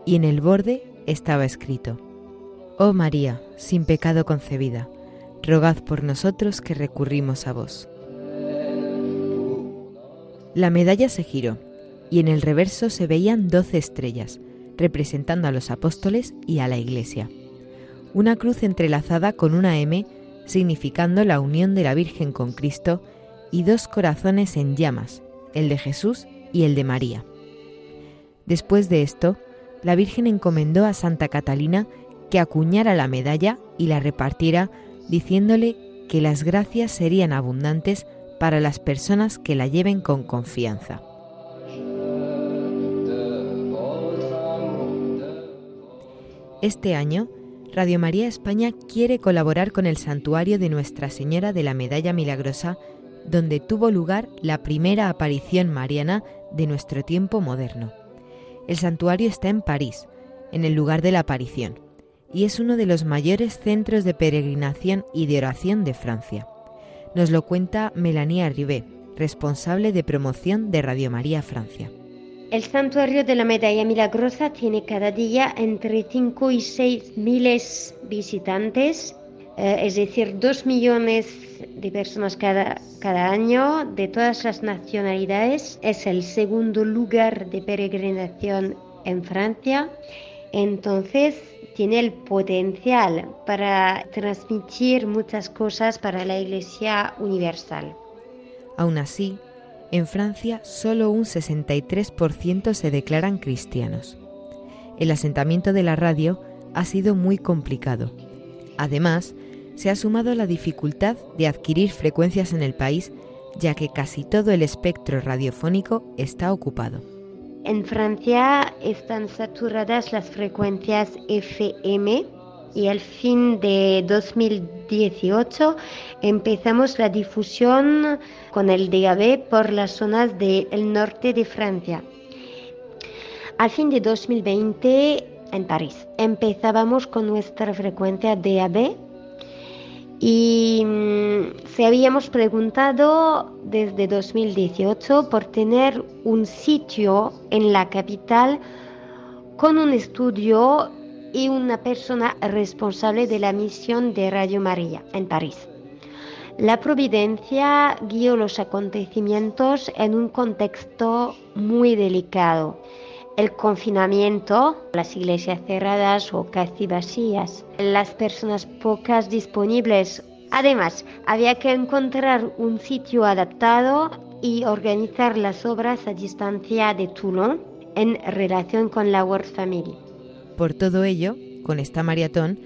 y en el borde estaba escrito, Oh María, sin pecado concebida, rogad por nosotros que recurrimos a vos. La medalla se giró, y en el reverso se veían doce estrellas, representando a los apóstoles y a la Iglesia. Una cruz entrelazada con una M, significando la unión de la Virgen con Cristo, y dos corazones en llamas, el de Jesús y el de María. Después de esto, la Virgen encomendó a Santa Catalina que acuñara la medalla y la repartiera, diciéndole que las gracias serían abundantes para las personas que la lleven con confianza. Este año, Radio María España quiere colaborar con el santuario de Nuestra Señora de la Medalla Milagrosa, donde tuvo lugar la primera aparición mariana de nuestro tiempo moderno. El santuario está en París, en el lugar de la aparición, y es uno de los mayores centros de peregrinación y de oración de Francia. Nos lo cuenta Melanie Rivet, responsable de promoción de Radio María Francia. El santuario de la Medalla Milagrosa tiene cada día entre 5 y 6 miles visitantes, eh, es decir, 2 millones de personas cada, cada año de todas las nacionalidades. Es el segundo lugar de peregrinación en Francia. Entonces, tiene el potencial para transmitir muchas cosas para la Iglesia Universal. Aún así, en Francia solo un 63% se declaran cristianos. El asentamiento de la radio ha sido muy complicado. Además, se ha sumado la dificultad de adquirir frecuencias en el país, ya que casi todo el espectro radiofónico está ocupado. En Francia están saturadas las frecuencias FM y al fin de 2018 empezamos la difusión con el DAB por las zonas del norte de Francia. Al fin de 2020 en París empezábamos con nuestra frecuencia DAB y mm, se habíamos preguntado desde 2018 por tener un sitio en la capital con un estudio y una persona responsable de la misión de Radio María en París. La providencia guió los acontecimientos en un contexto muy delicado. El confinamiento, las iglesias cerradas o casi vacías, las personas pocas disponibles. Además, había que encontrar un sitio adaptado y organizar las obras a distancia de Toulon en relación con la World Family. Por todo ello, con esta maratón,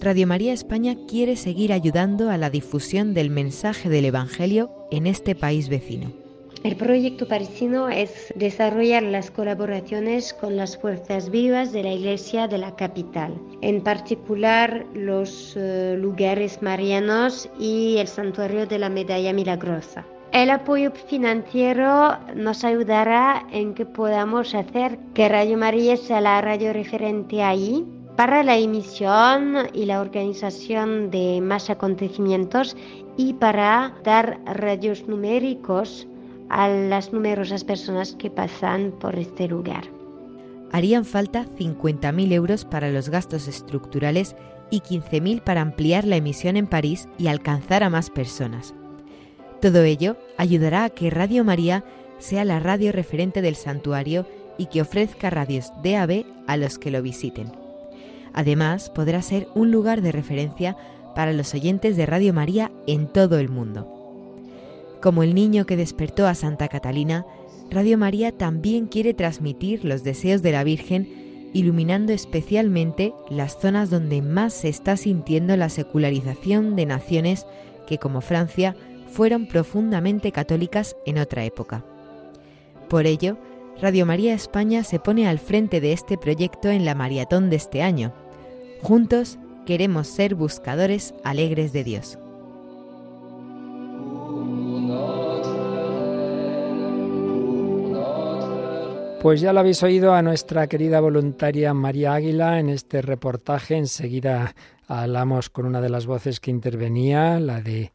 Radio María España quiere seguir ayudando a la difusión del mensaje del Evangelio en este país vecino. El proyecto parisino es desarrollar las colaboraciones con las fuerzas vivas de la Iglesia de la capital, en particular los eh, lugares marianos y el santuario de la Medalla Milagrosa. El apoyo financiero nos ayudará en que podamos hacer que Radio María sea la radio referente ahí para la emisión y la organización de más acontecimientos y para dar radios numéricos a las numerosas personas que pasan por este lugar. Harían falta 50.000 euros para los gastos estructurales y 15.000 para ampliar la emisión en París y alcanzar a más personas. Todo ello ayudará a que Radio María sea la radio referente del santuario y que ofrezca radios DAB a los que lo visiten. Además, podrá ser un lugar de referencia para los oyentes de Radio María en todo el mundo. Como el niño que despertó a Santa Catalina, Radio María también quiere transmitir los deseos de la Virgen, iluminando especialmente las zonas donde más se está sintiendo la secularización de naciones que, como Francia, fueron profundamente católicas en otra época. Por ello, Radio María España se pone al frente de este proyecto en la maratón de este año. Juntos queremos ser buscadores alegres de Dios. Pues ya lo habéis oído a nuestra querida voluntaria María Águila en este reportaje. Enseguida hablamos con una de las voces que intervenía, la de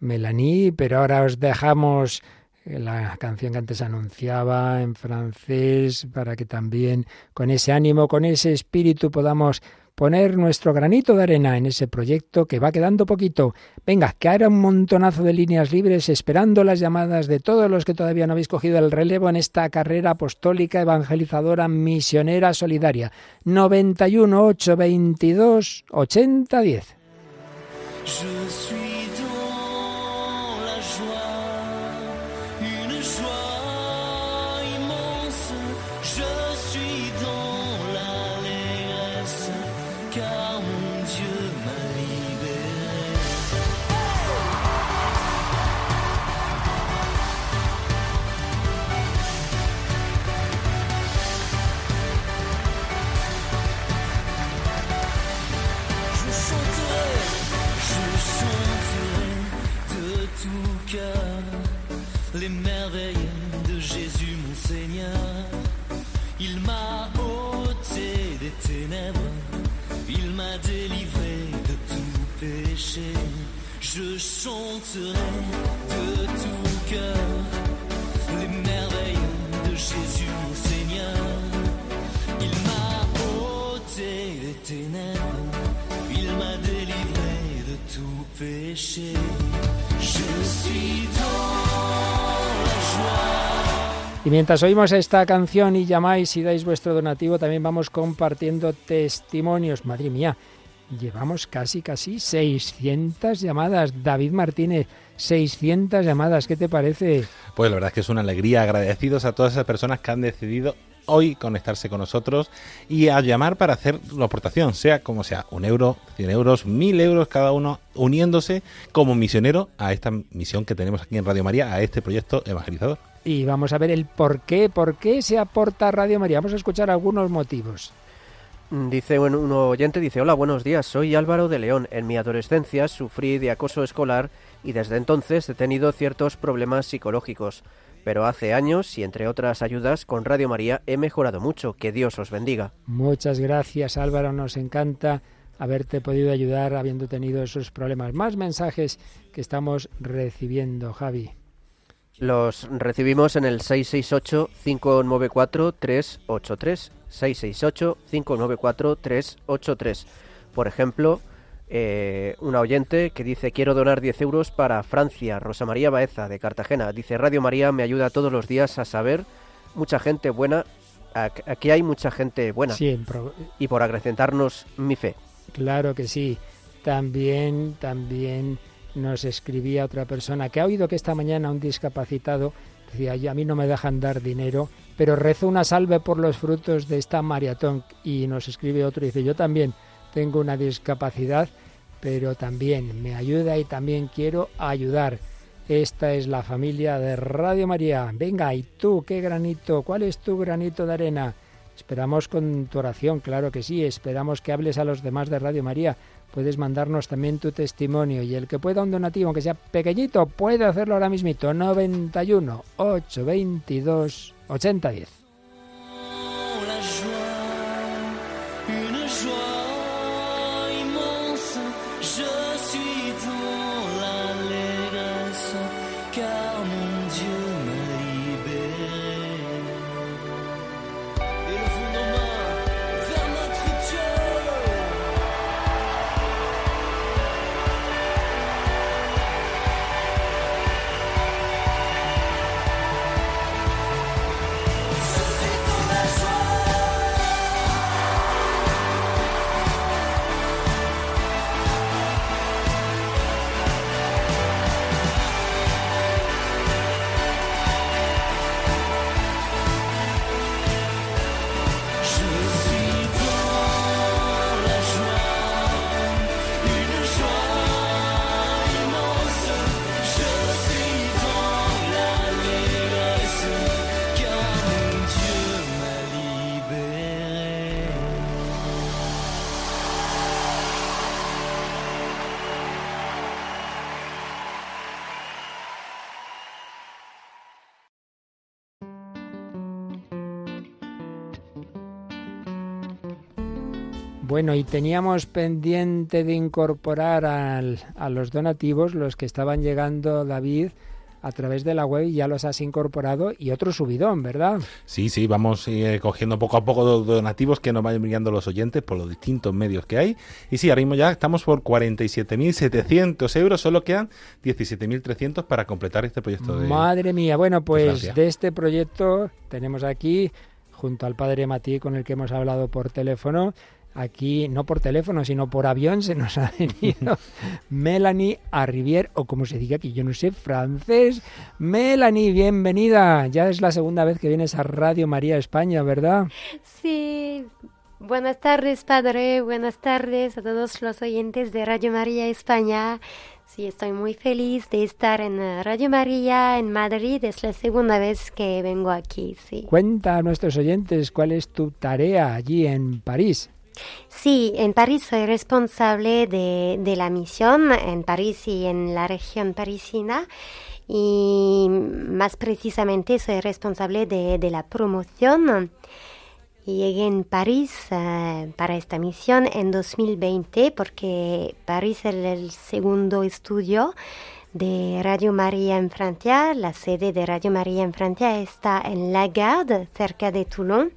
Melanie, pero ahora os dejamos la canción que antes anunciaba en francés para que también con ese ánimo, con ese espíritu podamos poner nuestro granito de arena en ese proyecto que va quedando poquito. Venga, que ahora un montonazo de líneas libres esperando las llamadas de todos los que todavía no habéis cogido el relevo en esta carrera apostólica, evangelizadora, misionera, solidaria. 91 822 80 mientras oímos esta canción y llamáis y dais vuestro donativo, también vamos compartiendo testimonios. Madre mía, llevamos casi, casi 600 llamadas. David Martínez, 600 llamadas, ¿qué te parece? Pues la verdad es que es una alegría. Agradecidos a todas esas personas que han decidido hoy conectarse con nosotros y a llamar para hacer la aportación, sea como sea, un euro, 100 euros, mil euros cada uno, uniéndose como misionero a esta misión que tenemos aquí en Radio María, a este proyecto evangelizador. Y vamos a ver el por qué, por qué se aporta Radio María. Vamos a escuchar algunos motivos. Dice un, un oyente, dice, hola, buenos días, soy Álvaro de León. En mi adolescencia sufrí de acoso escolar y desde entonces he tenido ciertos problemas psicológicos. Pero hace años y entre otras ayudas con Radio María he mejorado mucho. Que Dios os bendiga. Muchas gracias Álvaro, nos encanta haberte podido ayudar habiendo tenido esos problemas. Más mensajes que estamos recibiendo, Javi. Los recibimos en el 668-594-383. 668-594-383. Por ejemplo, eh, una oyente que dice quiero donar 10 euros para Francia, Rosa María Baeza de Cartagena. Dice Radio María me ayuda todos los días a saber mucha gente buena. Aquí hay mucha gente buena. Sí, en pro- Y por acrecentarnos mi fe. Claro que sí. También, también nos escribía otra persona que ha oído que esta mañana un discapacitado decía, "Yo- a mí no me dejan dar dinero, pero rezo una salve por los frutos de esta maratón. Y nos escribe otro y dice, yo también tengo una discapacidad, pero también me ayuda y también quiero ayudar. Esta es la familia de Radio María. Venga, ¿y tú qué granito? ¿Cuál es tu granito de arena? Esperamos con tu oración, claro que sí. Esperamos que hables a los demás de Radio María. Puedes mandarnos también tu testimonio y el que pueda un donativo, aunque sea pequeñito, puede hacerlo ahora mismito. 91 822 8010. Bueno, y teníamos pendiente de incorporar al- a los donativos los que estaban llegando, David, a través de la web y ya los has incorporado y otro subidón, ¿verdad? Sí, sí, vamos eh, cogiendo poco a poco los donativos que nos vayan enviando los oyentes por los distintos medios que hay. Y sí, ahora mismo ya estamos por 47.700 euros, solo quedan 17.300 para completar este proyecto de... Madre mía, bueno, pues Francia. de este proyecto tenemos aquí, junto al padre Matí, con el que hemos hablado por teléfono, aquí, no por teléfono, sino por avión, se nos ha venido Melanie Arrivier, o como se diga aquí, yo no sé, francés. Melanie, bienvenida. Ya es la segunda vez que vienes a Radio María España, ¿verdad? Sí, buenas tardes, padre. Buenas tardes a todos los oyentes de Radio María España. Sí, estoy muy feliz de estar en Radio María en Madrid. Es la segunda vez que vengo aquí, sí. Cuenta a nuestros oyentes cuál es tu tarea allí en París. Sí, en París soy responsable de, la misión en París y en la región parisina. Y más precisamente soy responsable de, la promoción. llegué en París eh, para esta misión en 2020 porque París es el segundo estudio de Radio María en Francia. La sede de Radio María en Francia está en La Garde, cerca de Toulon.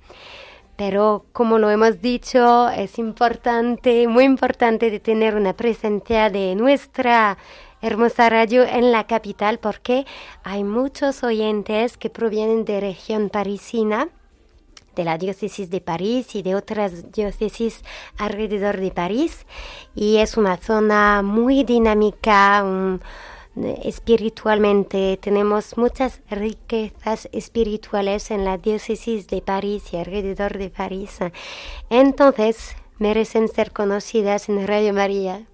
Pero como lo hemos dicho, es importante, muy importante de tener una presencia de nuestra hermosa radio en la capital porque hay muchos oyentes que provienen de región parisina de la diócesis de París y de otras diócesis alrededor de París. Y es una zona muy dinámica um, espiritualmente tenemos muchas riquezas espirituales en la diócesis de París y alrededor de París entonces merecen ser conocidas en Radio María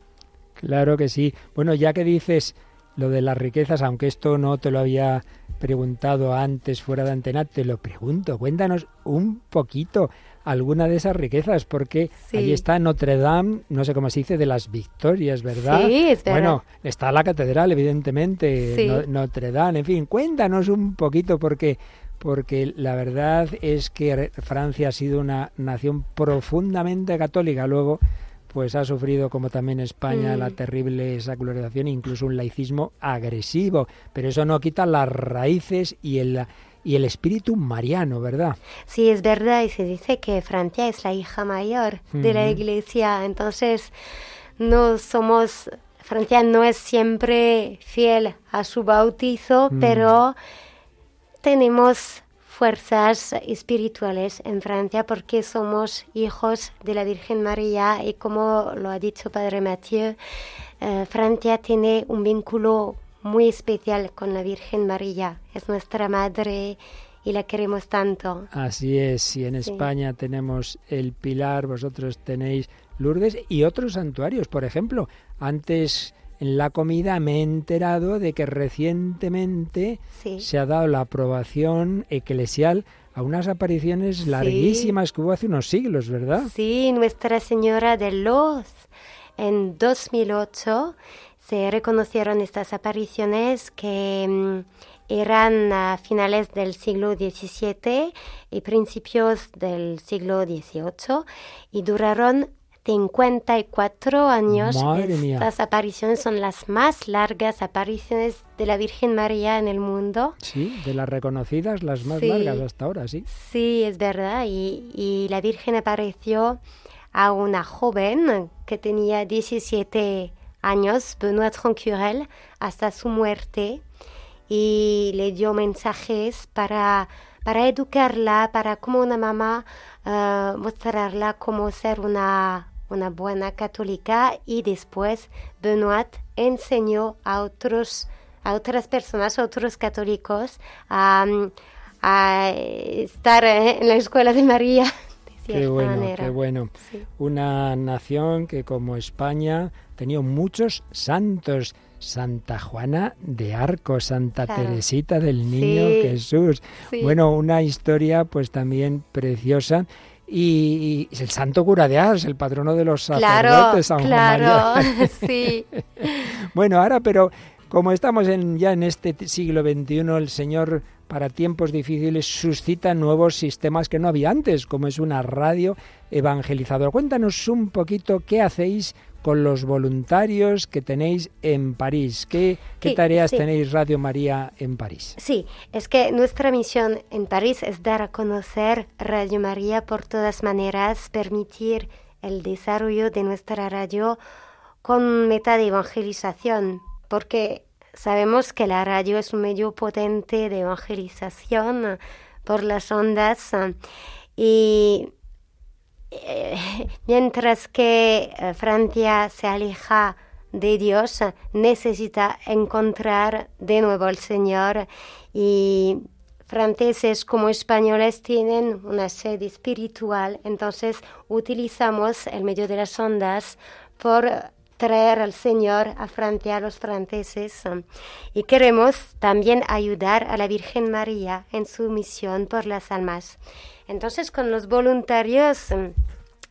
Claro que sí. Bueno, ya que dices lo de las riquezas, aunque esto no te lo había preguntado antes fuera de antena, te lo pregunto. Cuéntanos un poquito alguna de esas riquezas, porque Sí. allí está Notre Dame, no sé cómo se dice, de las Victorias, ¿verdad? Sí, es verdad. Bueno, está la catedral, evidentemente, Sí. No- Notre Dame, en fin, cuéntanos un poquito, porque porque la verdad es que Francia ha sido una nación profundamente católica. Luego, pues ha sufrido, como también España, Mm. la terrible secularización, incluso un laicismo agresivo. Pero eso no quita las raíces y el, y el espíritu mariano, ¿verdad? Sí, es verdad, y se dice que Francia es la hija mayor de la iglesia, entonces no somos, Francia no es siempre fiel a su bautizo, Mm. pero tenemos fuerzas espirituales en Francia porque somos hijos de la Virgen María y como lo ha dicho Padre Mathieu, eh, Francia tiene un vínculo muy especial con la Virgen María, es nuestra madre y la queremos tanto. Así es, si en Sí. España tenemos el Pilar, vosotros tenéis Lourdes y otros santuarios. Por ejemplo, antes en la comida me he enterado de que recientemente Sí. se ha dado la aprobación eclesial a unas apariciones larguísimas que hubo hace unos siglos, ¿verdad? Sí, Nuestra Señora de Luz. En 2008 se reconocieron estas apariciones que mm, eran a finales del siglo XVII y principios del siglo XVIII y duraron 54 años. Madre mía. Estas apariciones son las más largas apariciones de la Virgen María en el mundo. Sí, de las reconocidas, las más Sí. largas hasta ahora, sí. Sí, es verdad. Y, y la Virgen apareció a una joven que tenía 17 años, Benoît Tronquerel, hasta su muerte y le dio mensajes para, para educarla, para como una mamá eh, mostrarla cómo ser una, una buena católica y después Benoît enseñó a otros a otras personas, a otros católicos a, a estar en la escuela de María de Qué bueno, manera. qué bueno. Sí. Una nación que como España tenido muchos santos. Santa Juana de Arco, Santa Claro. Teresita del Niño Sí, Jesús. sí. Bueno, una historia pues también preciosa. Y, y el santo cura de Ars, el patrono de los Claro, sacerdotes, San Juan claro, María. sí. Bueno, ahora, pero como estamos en, ya en este siglo XXI, el Señor para tiempos difíciles suscita nuevos sistemas que no había antes, como es una radio evangelizadora. Cuéntanos un poquito qué hacéis con los voluntarios que tenéis en París. ¿Qué, qué Sí, tareas sí. tenéis Radio María en París? Sí, es que nuestra misión en París es dar a conocer Radio María por todas maneras, permitir el desarrollo de nuestra radio con meta de evangelización, porque sabemos que la radio es un medio potente de evangelización por las ondas eh, y mientras que eh, Francia se aleja de Dios, necesita encontrar de nuevo al Señor y franceses como españoles tienen una sed espiritual, entonces utilizamos el medio de las ondas por traer al Señor a Francia a los franceses eh, y queremos también ayudar a la Virgen María en su misión por las almas. Entonces con los voluntarios eh,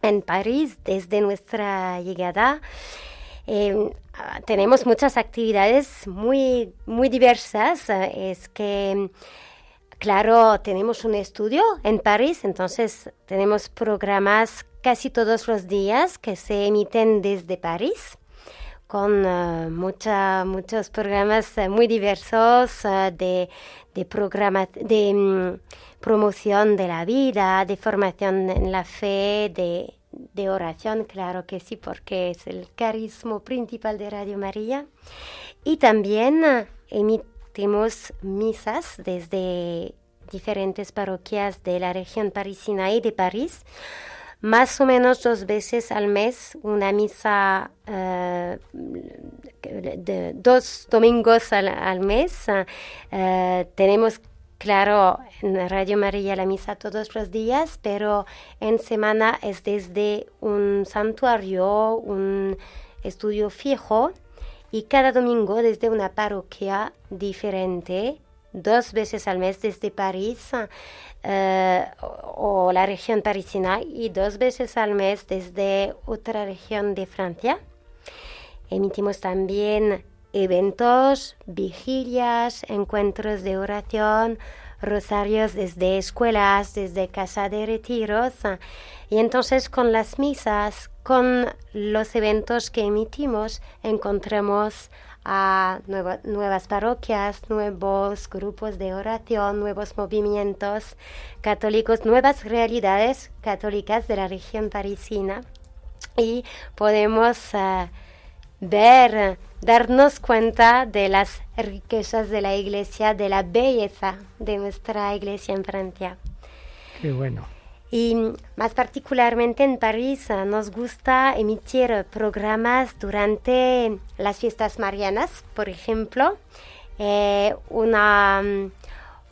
en París desde nuestra llegada eh, tenemos muchas actividades muy, muy diversas. eh, Es que claro, tenemos un estudio en París, entonces tenemos programas casi todos los días que se emiten desde París con mucha- muchos programas eh, muy diversos eh, de, de, programa- de mm, promoción de la vida, de formación en la fe, de, de oración, claro que sí, porque es el carisma principal de Radio María. Y también emitimos misas desde diferentes parroquias de la región parisina y de París más o menos dos veces al mes, una misa de dos domingos al, al mes. Eh, tenemos, claro, en Radio María la misa todos los días, pero en semana es desde un santuario, un estudio fijo, y cada domingo desde una parroquia diferente, dos veces al mes desde París eh, o, o la región parisina y dos veces al mes desde otra región de Francia. Emitimos también eventos, vigilias, encuentros de oración, rosarios desde escuelas, desde casa de retiros. Y entonces con las misas, con los eventos que emitimos, encontramos a nueva- nuevas parroquias, nuevos grupos de oración, nuevos movimientos católicos, nuevas realidades católicas de la región parisina. Y podemos eh, ver, darnos cuenta de las riquezas de la iglesia, de la belleza de nuestra iglesia en Francia. Qué bueno. Y más particularmente en París eh, nos gusta emitir programas durante las fiestas marianas, por ejemplo. Eh, una, mm,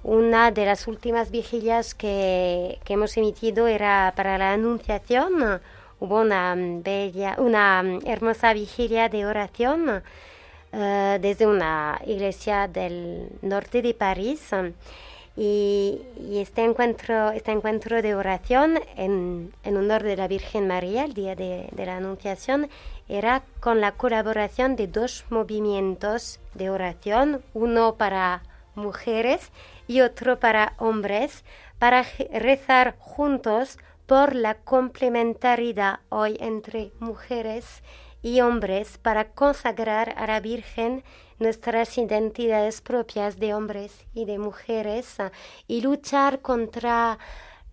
una de las últimas vigilias que, que hemos emitido era para la Anunciación. Hubo una mm, bella, una mm, hermosa vigilia de oración eh, desde una iglesia del norte de París. Y, este, encuentro, este encuentro de oración en, en honor de la Virgen María, el día de, de la Anunciación, era con la colaboración de dos movimientos de oración, uno para mujeres y otro para hombres, para rezar juntos por la complementariedad hoy entre mujeres y hombres para consagrar a la Virgen nuestras identidades propias de hombres y de mujeres ah, y luchar contra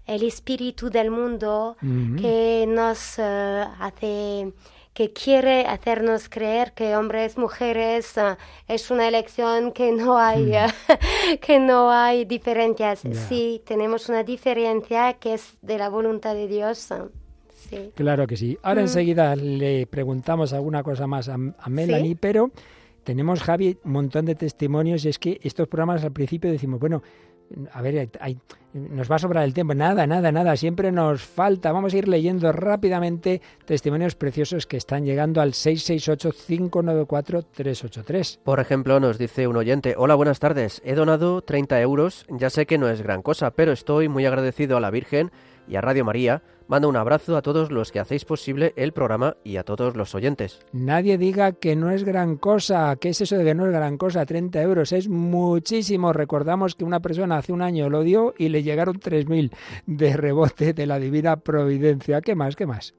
el espíritu del mundo que nos eh, hace que quiere hacernos creer que hombres mujeres ah, es una elección que no hay que no hay diferencias. Ya. sí tenemos una diferencia que es de la voluntad de Dios ah, sí Claro que sí. Ahora Mm. enseguida le preguntamos alguna cosa más a, a Melanie, Sí. pero tenemos, Javi, un montón de testimonios y es que estos programas al principio decimos, bueno, a ver, hay- nos va a sobrar el tiempo. Nada, nada, nada, siempre nos falta. Vamos a ir leyendo rápidamente testimonios preciosos que están llegando al 668-594-383. Por ejemplo, nos dice un oyente, hola, buenas tardes, he donado 30 euros, ya sé que no es gran cosa, pero estoy muy agradecido a la Virgen y a Radio María. Mando un abrazo a todos los que hacéis posible el programa y a todos los oyentes. Nadie diga que no es gran cosa. ¿Qué es eso de que no es gran cosa? 30 euros es muchísimo. Recordamos que una persona hace un año lo dio y le llegaron 3.000 de rebote de la divina providencia. ¿Qué más? ¿Qué más?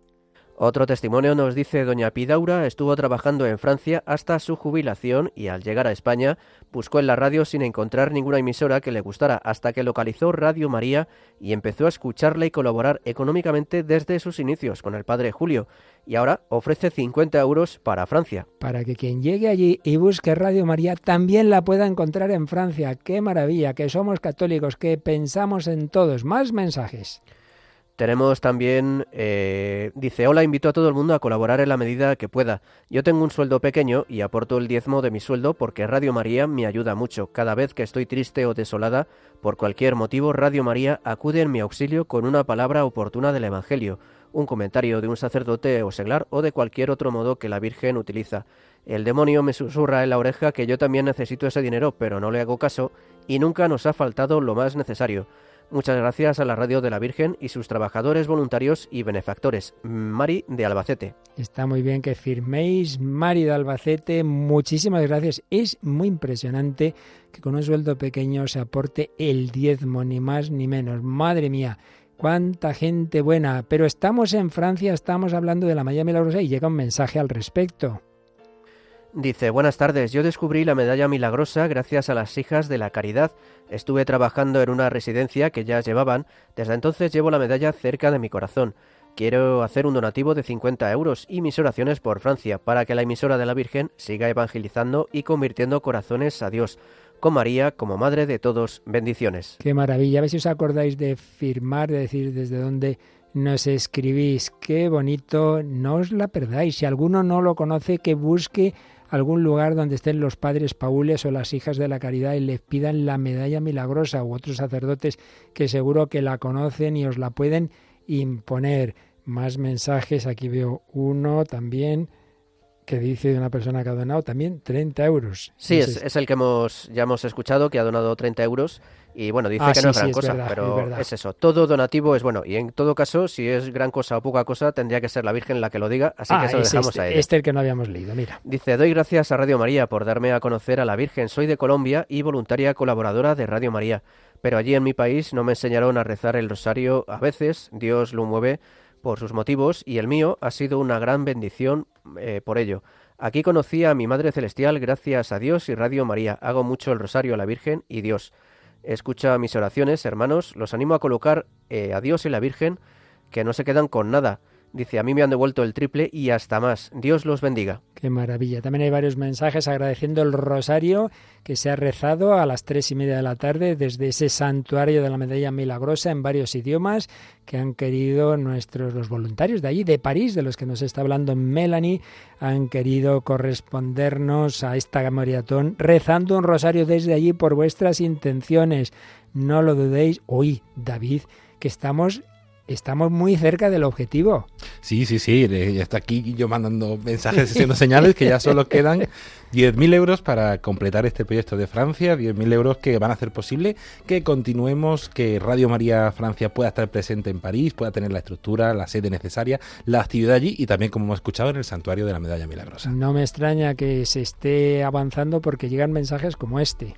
Otro testimonio nos dice doña Pidaura estuvo trabajando en Francia hasta su jubilación y al llegar a España buscó en la radio sin encontrar ninguna emisora que le gustara hasta que localizó Radio María y empezó a escucharla y colaborar económicamente desde sus inicios con el padre Julio y ahora ofrece 50 euros para Francia. Para que quien llegue allí y busque Radio María también la pueda encontrar en Francia. ¡Qué maravilla! Que somos católicos, que pensamos en todos. Más mensajes. Tenemos también, eh, dice, hola, invito a todo el mundo a colaborar en la medida que pueda. Yo tengo un sueldo pequeño y aporto el diezmo de mi sueldo porque Radio María me ayuda mucho. Cada vez que estoy triste o desolada, por cualquier motivo, Radio María acude en mi auxilio con una palabra oportuna del Evangelio, un comentario de un sacerdote o seglar o de cualquier otro modo que la Virgen utiliza. El demonio me susurra en la oreja que yo también necesito ese dinero, pero no le hago caso y nunca nos ha faltado lo más necesario. Muchas gracias a la Radio de la Virgen y sus trabajadores, voluntarios y benefactores. Mari de Albacete. Está muy bien que firméis. Mari de Albacete, muchísimas gracias. Es muy impresionante que con un sueldo pequeño se aporte el diezmo, ni más ni menos. Madre mía, cuánta gente buena. Pero estamos en Francia, estamos hablando de la Maya Milagrosa y llega un mensaje al respecto. Dice, buenas tardes, yo descubrí la medalla milagrosa gracias a las hijas de la caridad. Estuve trabajando en una residencia que ya llevaban, desde entonces llevo la medalla cerca de mi corazón. Quiero hacer un donativo de 50 euros y mis oraciones por Francia para que la emisora de la Virgen siga evangelizando y convirtiendo corazones a Dios. Con María como Madre de todos, bendiciones. Qué maravilla. A ver si os acordáis de firmar, de decir desde dónde nos escribís. Qué bonito. No os la perdáis. Si alguno no lo conoce, que busque algún lugar donde estén los padres paules o las hijas de la caridad y les pidan la medalla milagrosa u otros sacerdotes que seguro que la conocen y os la pueden imponer. Más mensajes, aquí veo uno también que dice de una persona que ha donado también 30 euros. Sí, es, es, el que hemos ya hemos escuchado, que ha donado 30 euros. Y bueno, dice ah, que sí, no es sí, gran es cosa, verdad, pero es eso. Todo donativo es bueno. Y en todo caso, si es gran cosa o poca cosa, tendría que ser la Virgen la que lo diga. Así ah, que eso lo dejamos este, a ella. este el que no habíamos leído, mira. Dice, doy gracias a Radio María por darme a conocer a la Virgen. Soy de Colombia y voluntaria colaboradora de Radio María. Pero allí en mi país no me enseñaron a rezar el rosario a veces. Dios lo mueve por sus motivos y el mío ha sido una gran bendición eh, por ello. Aquí conocí a mi Madre Celestial gracias a Dios y Radio María. Hago mucho el rosario a la Virgen y Dios. Escucha mis oraciones, hermanos. Los animo a colocar eh, a Dios y la Virgen, que no se quedan con nada. Dice, a mí me han devuelto el triple y hasta más. Dios los bendiga. Qué maravilla. También hay varios mensajes agradeciendo el rosario que se ha rezado a las tres y media de la tarde desde ese santuario de la medalla milagrosa en varios idiomas que han querido nuestros los voluntarios de allí, de París, de los que nos está hablando Melanie, han querido correspondernos a esta maratón rezando un rosario desde allí por vuestras intenciones. No lo dudéis. Hoy, David, que estamos estamos muy cerca del objetivo. Sí, sí, sí. Ya está aquí yo mandando mensajes, haciendo señales que ya solo quedan 10.000 euros para completar este proyecto de Francia. 10.000 euros que van a hacer posible que continuemos, que Radio María Francia pueda estar presente en París, pueda tener la estructura, la sede necesaria, la actividad allí y también, como hemos escuchado, en el Santuario de la Medalla Milagrosa. No me extraña que se esté avanzando porque llegan mensajes como este.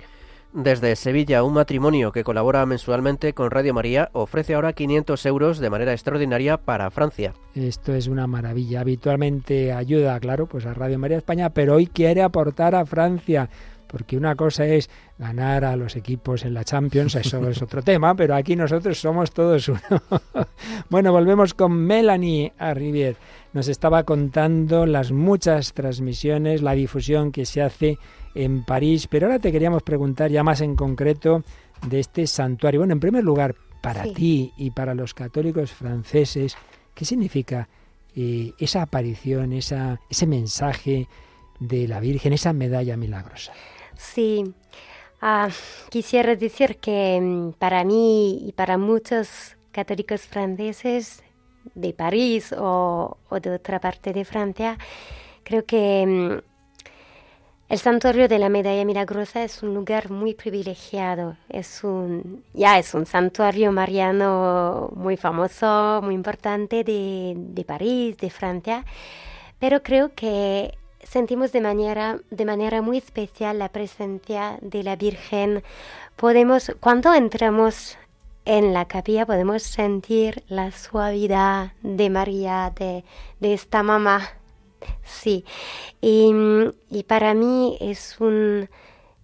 Desde Sevilla, un matrimonio que colabora mensualmente con Radio María ofrece ahora 500 euros de manera extraordinaria para Francia. Esto es una maravilla. Habitualmente ayuda, claro, pues a Radio María España, pero hoy quiere aportar a Francia. Porque una cosa es ganar a los equipos en la Champions, eso es otro tema, pero aquí nosotros somos todos uno. bueno, volvemos con Melanie Arrivier. Nos estaba contando las muchas transmisiones, la difusión que se hace en París, pero ahora te queríamos preguntar ya más en concreto de este santuario. Bueno, en primer lugar, para Sí. ti y para los católicos franceses, ¿qué significa eh, esa aparición, esa, ese mensaje de la Virgen, esa medalla milagrosa? Sí, Ah, quisiera decir que mm, para mí y para muchos católicos franceses de París o, o de otra parte de Francia, creo que mm, el santuario de la Medalla Milagrosa es un lugar muy privilegiado. Es un, ya es un santuario mariano muy famoso, muy importante de, de París, de Francia. Pero creo que sentimos de manera, de manera muy especial la presencia de la Virgen. Podemos, cuando entramos en la capilla, podemos sentir la suavidad de María, de, de esta mamá. Sí, y, para mí es un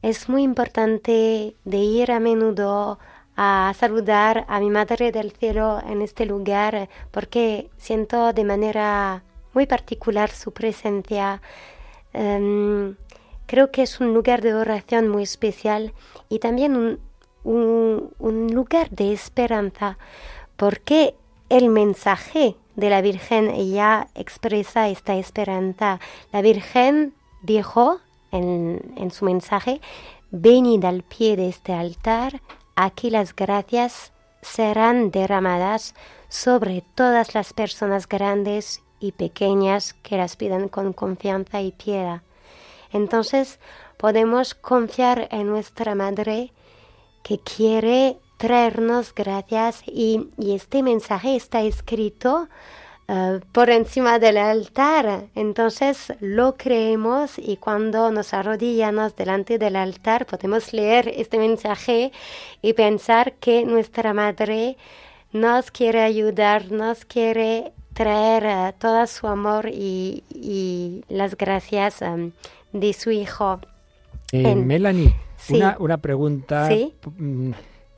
es muy importante de ir a menudo a saludar a mi Madre del Cielo en este lugar porque siento de manera muy particular su presencia. Em, creo que es un lugar de oración muy especial y también un, un lugar de esperanza porque el mensaje de la Virgen ya expresa esta esperanza. La Virgen dijo en, en su mensaje, venid al pie de este altar, aquí las gracias serán derramadas sobre todas las personas grandes y pequeñas que las pidan con confianza y piedad. Entonces podemos confiar en nuestra Madre que quiere traernos gracias y, y este mensaje está escrito eh, por encima del altar. Entonces lo creemos y cuando nos arrodillamos delante del altar podemos leer este mensaje y pensar que nuestra madre nos quiere ayudar, nos quiere traer eh, todo su amor y, y las gracias em, de su hijo. Eh, En- Melanie, Sí. una, una pregunta Sí.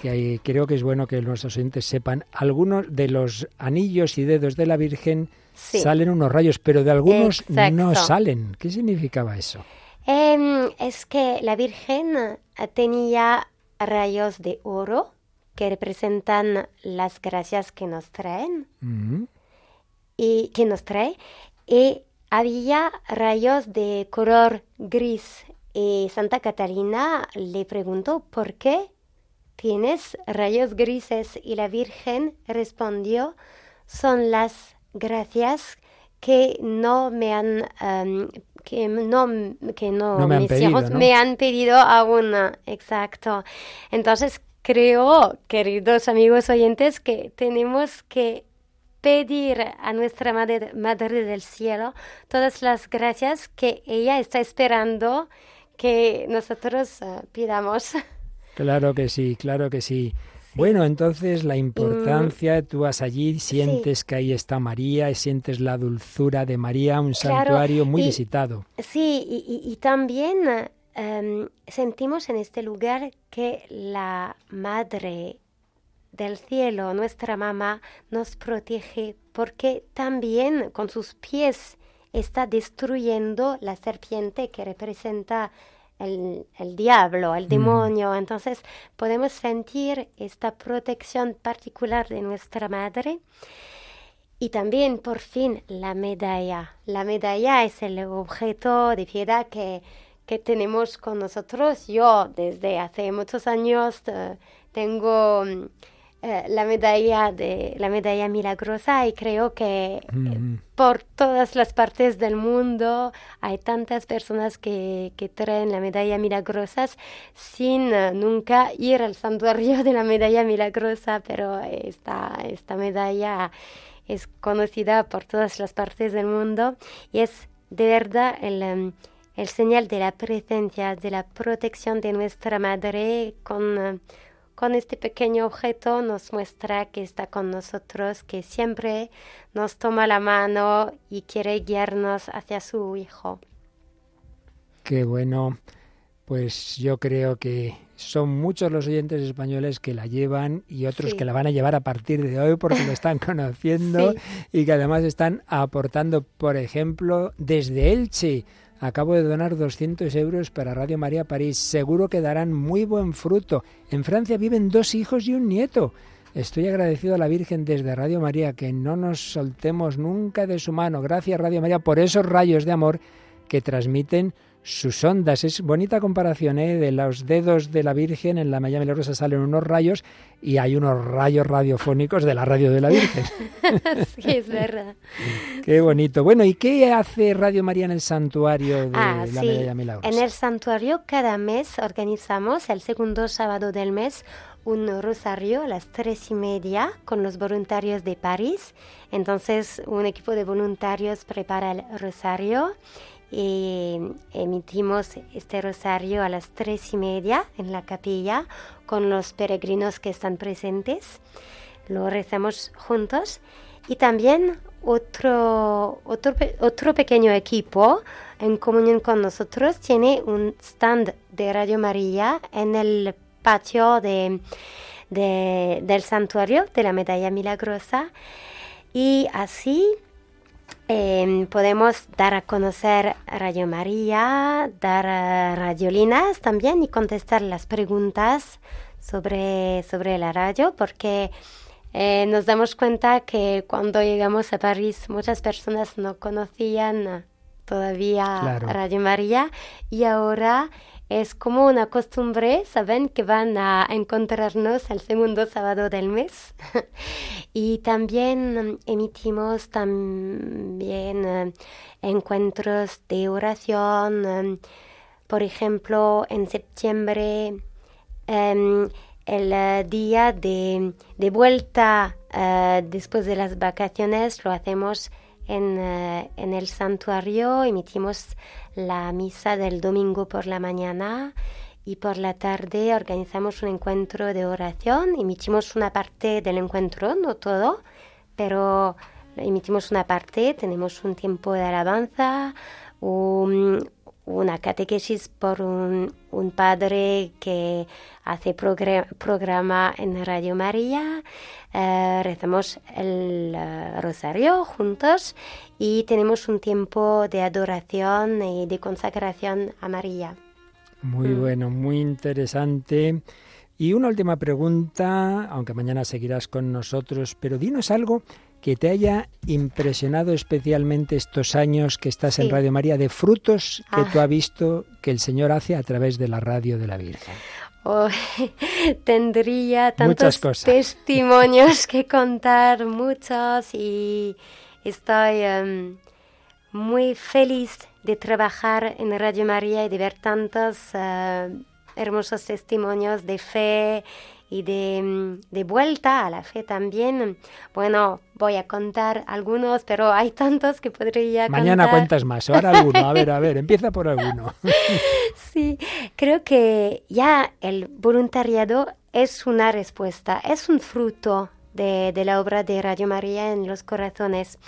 Que creo que es bueno que nuestros oyentes sepan. Algunos de los anillos y dedos de la Virgen Sí. salen unos rayos, pero de algunos no Exacto. salen. ¿Qué significaba eso? Em, es que la Virgen eh, tenía rayos de oro que representan las gracias que nos traen Mm, y que nos trae y había rayos de color gris y Santa Catalina le preguntó ¿por qué tienes rayos grises? y la Virgen respondió son las gracias que no me han em, que no que no, No me han pedido, hijos ¿no? me han pedido aún exacto entonces creo queridos amigos oyentes que tenemos que pedir a nuestra madre, madre del cielo todas las gracias que ella está esperando que nosotros eh, pidamos Claro que sí, claro que sí. Bueno, entonces la importancia, tú vas allí, sientes que ahí está María, y sientes la dulzura de María, un Claro, santuario muy y- visitado. Sí, y, y- y también em, sentimos en este lugar que la Madre del Cielo, nuestra mamá, nos protege porque también con sus pies está destruyendo la serpiente que representa el, el diablo, el demonio. Entonces podemos sentir esta protección particular de nuestra Madre. Y también, por fin, la medalla. La medalla es el objeto de piedad que, que tenemos con nosotros. Yo, desde hace muchos años, eh, tengo mm, eh, la medalla de la medalla milagrosa y creo que eh, Mm, por todas las partes del mundo hay tantas personas que, que traen la medalla milagrosas sin eh, nunca ir al santuario de la medalla milagrosa, pero esta, esta medalla es conocida por todas las partes del mundo y es de verdad el, em, el señal de la presencia, de la protección de nuestra madre con, eh, con este pequeño objeto nos muestra que está con nosotros, que siempre nos toma la mano y quiere guiarnos hacia su hijo. Qué bueno. Pues yo creo que son muchos los oyentes españoles que la llevan y otros Sí. que la van a llevar a partir de hoy porque lo están conociendo Sí. y que además están aportando, por ejemplo, desde Elche. Acabo de donar 200 euros para Radio María París. Seguro que darán muy buen fruto. En Francia viven dos hijos y un nieto. Estoy agradecido a la Virgen desde Radio María que no nos soltemos nunca de su mano. Gracias Radio María por esos rayos de amor que transmiten sus ondas. Es bonita comparación, ¿eh? De los dedos de la Virgen en la Maya Milagrosa salen unos rayos y hay unos rayos radiofónicos de la radio de la Virgen. sí, es verdad. Qué bonito. Bueno, ¿y qué hace Radio María en el santuario de Ah, la sí. Medalla Milagrosa? En el santuario cada mes organizamos el segundo sábado del mes un rosario a las tres y media con los voluntarios de París. Entonces un equipo de voluntarios prepara el rosario y emitimos este rosario a las tres y media en la capilla con los peregrinos que están presentes. Lo rezamos juntos y también otro, otro, otro pequeño equipo en comunión con nosotros tiene un stand de Radio María en el patio de, de- del santuario de la Medalla Milagrosa y así eh, podemos dar a conocer Radio María, dar eh, radiolinas también y contestar las preguntas sobre, sobre la radio, porque eh, nos damos cuenta que cuando llegamos a París muchas personas no conocían todavía Claro. Radio María y ahora es como una costumbre, saben que van a encontrarnos el segundo sábado del mes. y también mm, emitimos también eh, encuentros de oración. eh, por ejemplo, en septiembre em, el eh, día de, de vuelta eh, después de las vacaciones lo hacemos en, eh, en el santuario, emitimos la misa del domingo por la mañana y por la tarde organizamos un encuentro de oración, emitimos una parte del encuentro, no todo, pero emitimos una parte, tenemos un tiempo de alabanza, un, una catequesis por un, un padre que hace progre- programa en Radio María, eh, rezamos el eh, rosario juntos y tenemos un tiempo de adoración y de consagración a María. Muy Mm. bueno, muy interesante. Y una última pregunta, aunque mañana seguirás con nosotros, pero dinos algo que te haya impresionado especialmente estos años que estás en. Radio María, de frutos que Ah. tú has visto que el Señor hace a través de la radio de la Virgen. Oh, tendría tantos testimonios que contar, muchos, y estoy em, muy feliz de trabajar en Radio María y de ver tantos eh, hermosos testimonios de fe y de, de vuelta a la fe también. Bueno, voy a contar algunos, pero hay tantos que podría Mañana contar. cuentas más, ahora alguno. A ver, a ver, empieza por alguno. Sí, creo que ya el voluntariado es una respuesta, es un fruto de, la obra de Radio María en los corazones.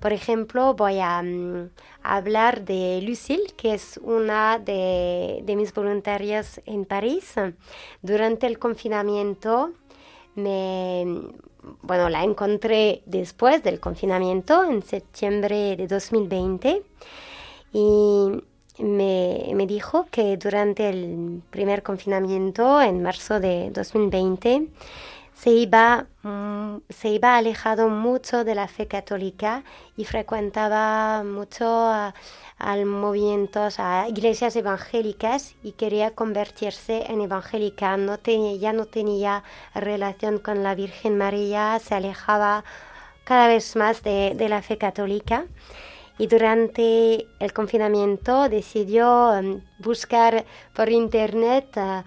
Por ejemplo, voy a mm, hablar de Lucille, que es una de, de mis voluntarias en París. Durante el confinamiento, me, bueno, la encontré después del confinamiento, en septiembre de 2020, y me, me dijo que durante el primer confinamiento, en marzo de 2020, se iba, mm, se iba alejado mucho de la fe católica y frecuentaba mucho a, movimientos, a iglesias evangélicas y quería convertirse en evangélica. No tenía, ya no tenía relación con la Virgen María, se alejaba cada vez más de, de la fe católica y durante el confinamiento decidió em, buscar por internet eh,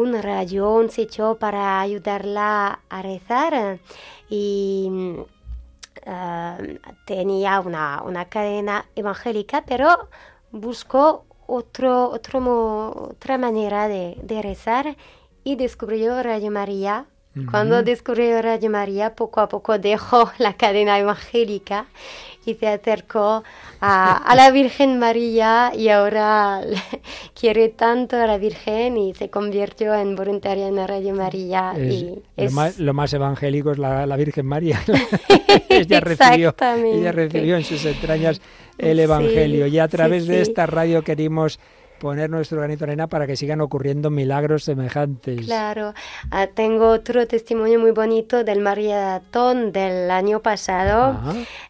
un radio, un sitio para ayudarla a rezar eh, y eh, tenía una, una cadena evangélica, pero buscó otro, otro otra manera de, de rezar y descubrió Radio María. Cuando descubrió Radio María, poco a poco dejó la cadena evangélica y se acercó a, a la Virgen María y ahora quiere tanto a la Virgen y se convirtió en voluntaria en Radio María. Es- y lo, más, lo más evangélico es la, la Virgen María. ella, recibió, Exactamente. ella recibió en sus entrañas el Sí, Evangelio. Y a sí, través de sí. esta radio queremos poner nuestro granito de arena para que sigan ocurriendo milagros semejantes. Claro, Ah, tengo otro testimonio muy bonito del maratón del año pasado.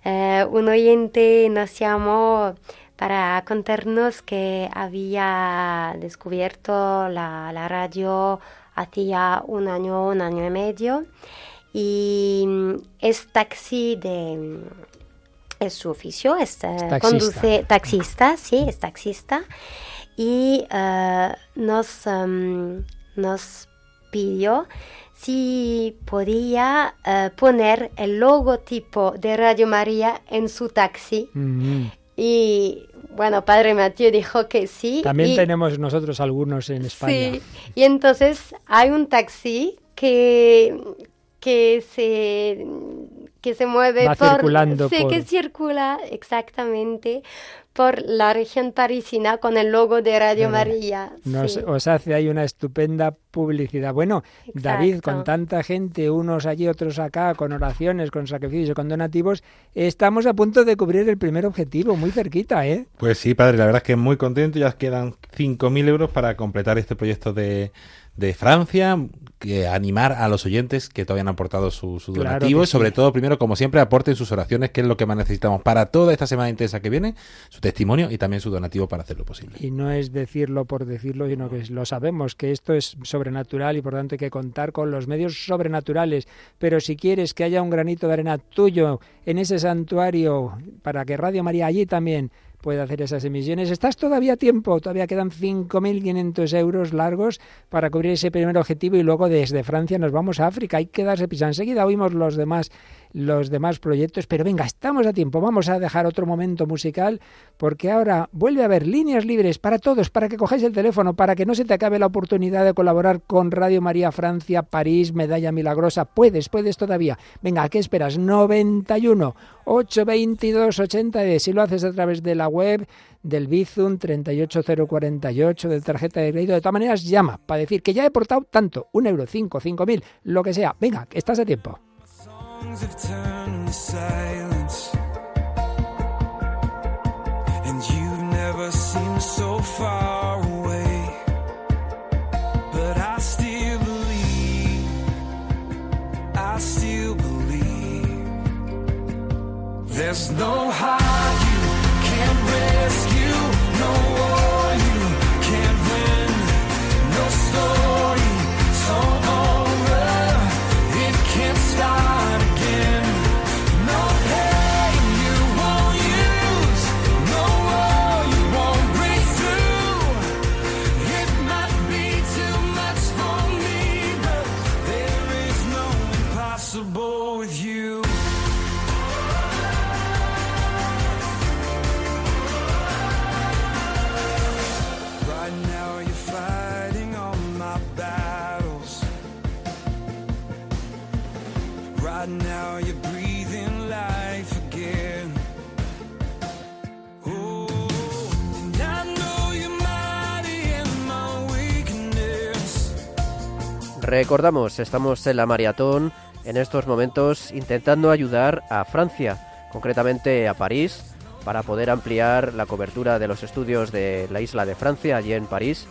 Eh, un oyente nos llamó para contarnos que había descubierto la, la radio hacía un año, un año y medio. Y mm, es taxi de... mm, Es su oficio, es, eh, taxista. conduce taxista, sí, es taxista. Y eh, nos, em, nos pidió si podía eh, poner el logotipo de Radio María en su taxi. Ujú. Y bueno, Padre Mateo dijo que sí. También y- tenemos nosotros algunos en España. Sí, y entonces hay un taxi que, que se que se mueve Va por circulando sí, por- que circula exactamente por la región parisina con el logo de Radio Claro. María. Nos, sí. Os hace ahí una estupenda publicidad. Bueno, David, con tanta gente, unos allí, otros acá, con oraciones, con sacrificios, con donativos, estamos a punto de cubrir el primer objetivo, muy cerquita, ¿eh? Pues sí, padre, la verdad es que muy contento. Ya quedan 5.000 euros para completar este proyecto de, de Francia. Que animar a los oyentes que todavía han aportado su, su Claro donativo y sobre sí. todo, primero, como siempre, aporten sus oraciones, que es lo que más necesitamos para toda esta semana intensa que viene, su testimonio y también su donativo para hacerlo posible. Y no es decirlo por decirlo, sino que lo sabemos, que esto es sobrenatural y por tanto hay que contar con los medios sobrenaturales. Pero si quieres que haya un granito de arena tuyo en ese santuario, para que Radio María allí también puede hacer esas emisiones. Estás todavía a tiempo, todavía quedan 5.500 euros largos para cubrir ese primer objetivo y luego desde Francia nos vamos a África. Hay que darse prisa. Enseguida oímos los demás los demás proyectos, pero venga, estamos a tiempo, vamos a dejar otro momento musical porque ahora vuelve a haber líneas libres para todos, para que cogáis el teléfono, para que no se te acabe la oportunidad de colaborar con Radio María Francia, París, Medalla Milagrosa. Puedes, puedes todavía. Venga, ¿qué esperas? 91 822 80 si lo haces a través de la web del Bizum 38048 de tarjeta de crédito. De todas maneras, llama para decir que ya he portado tanto, un euro, cinco, cinco mil, lo que sea. Venga, estás a tiempo. Songs have turned to silence. And you've never seemed so far away. But I still believe, I still believe. There's no high Recordamos, estamos en la maratón en estos momentos intentando ayudar a Francia, concretamente a París, para poder ampliar la cobertura de los estudios de la isla de Francia, allí en París.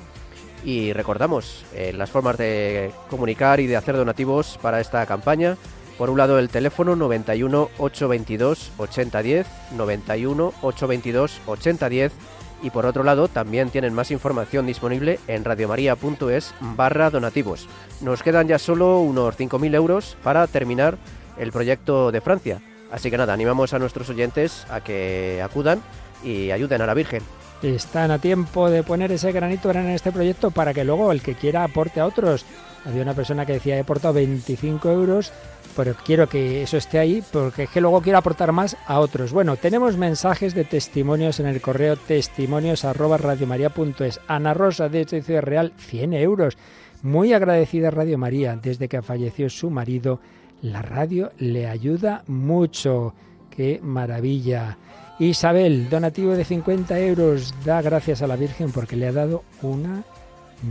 Y recordamos eh, las formas de comunicar y de hacer donativos para esta campaña. Por un lado el teléfono 91 822 8010, 91 822 8010 y por otro lado también tienen más información disponible en radiomaria.es barra donativos. Nos quedan ya solo unos 5.000 euros para terminar el proyecto de Francia. Así que nada, animamos a nuestros oyentes a que acudan y ayuden a la Virgen. Están a tiempo de poner ese granito en este proyecto para que luego el que quiera aporte a otros. Había una persona que decía, he aportado 25 euros, pero quiero que eso esté ahí porque es que luego quiero aportar más a otros. Bueno, tenemos mensajes de testimonios en el correo testimonios arroba. Ana Rosa de Ciudad Real, 100 euros. Muy agradecida Radio María. Desde que falleció su marido, la radio le ayuda mucho. ¡Qué maravilla! Isabel, donativo de 50 euros, da gracias a la Virgen porque le ha dado una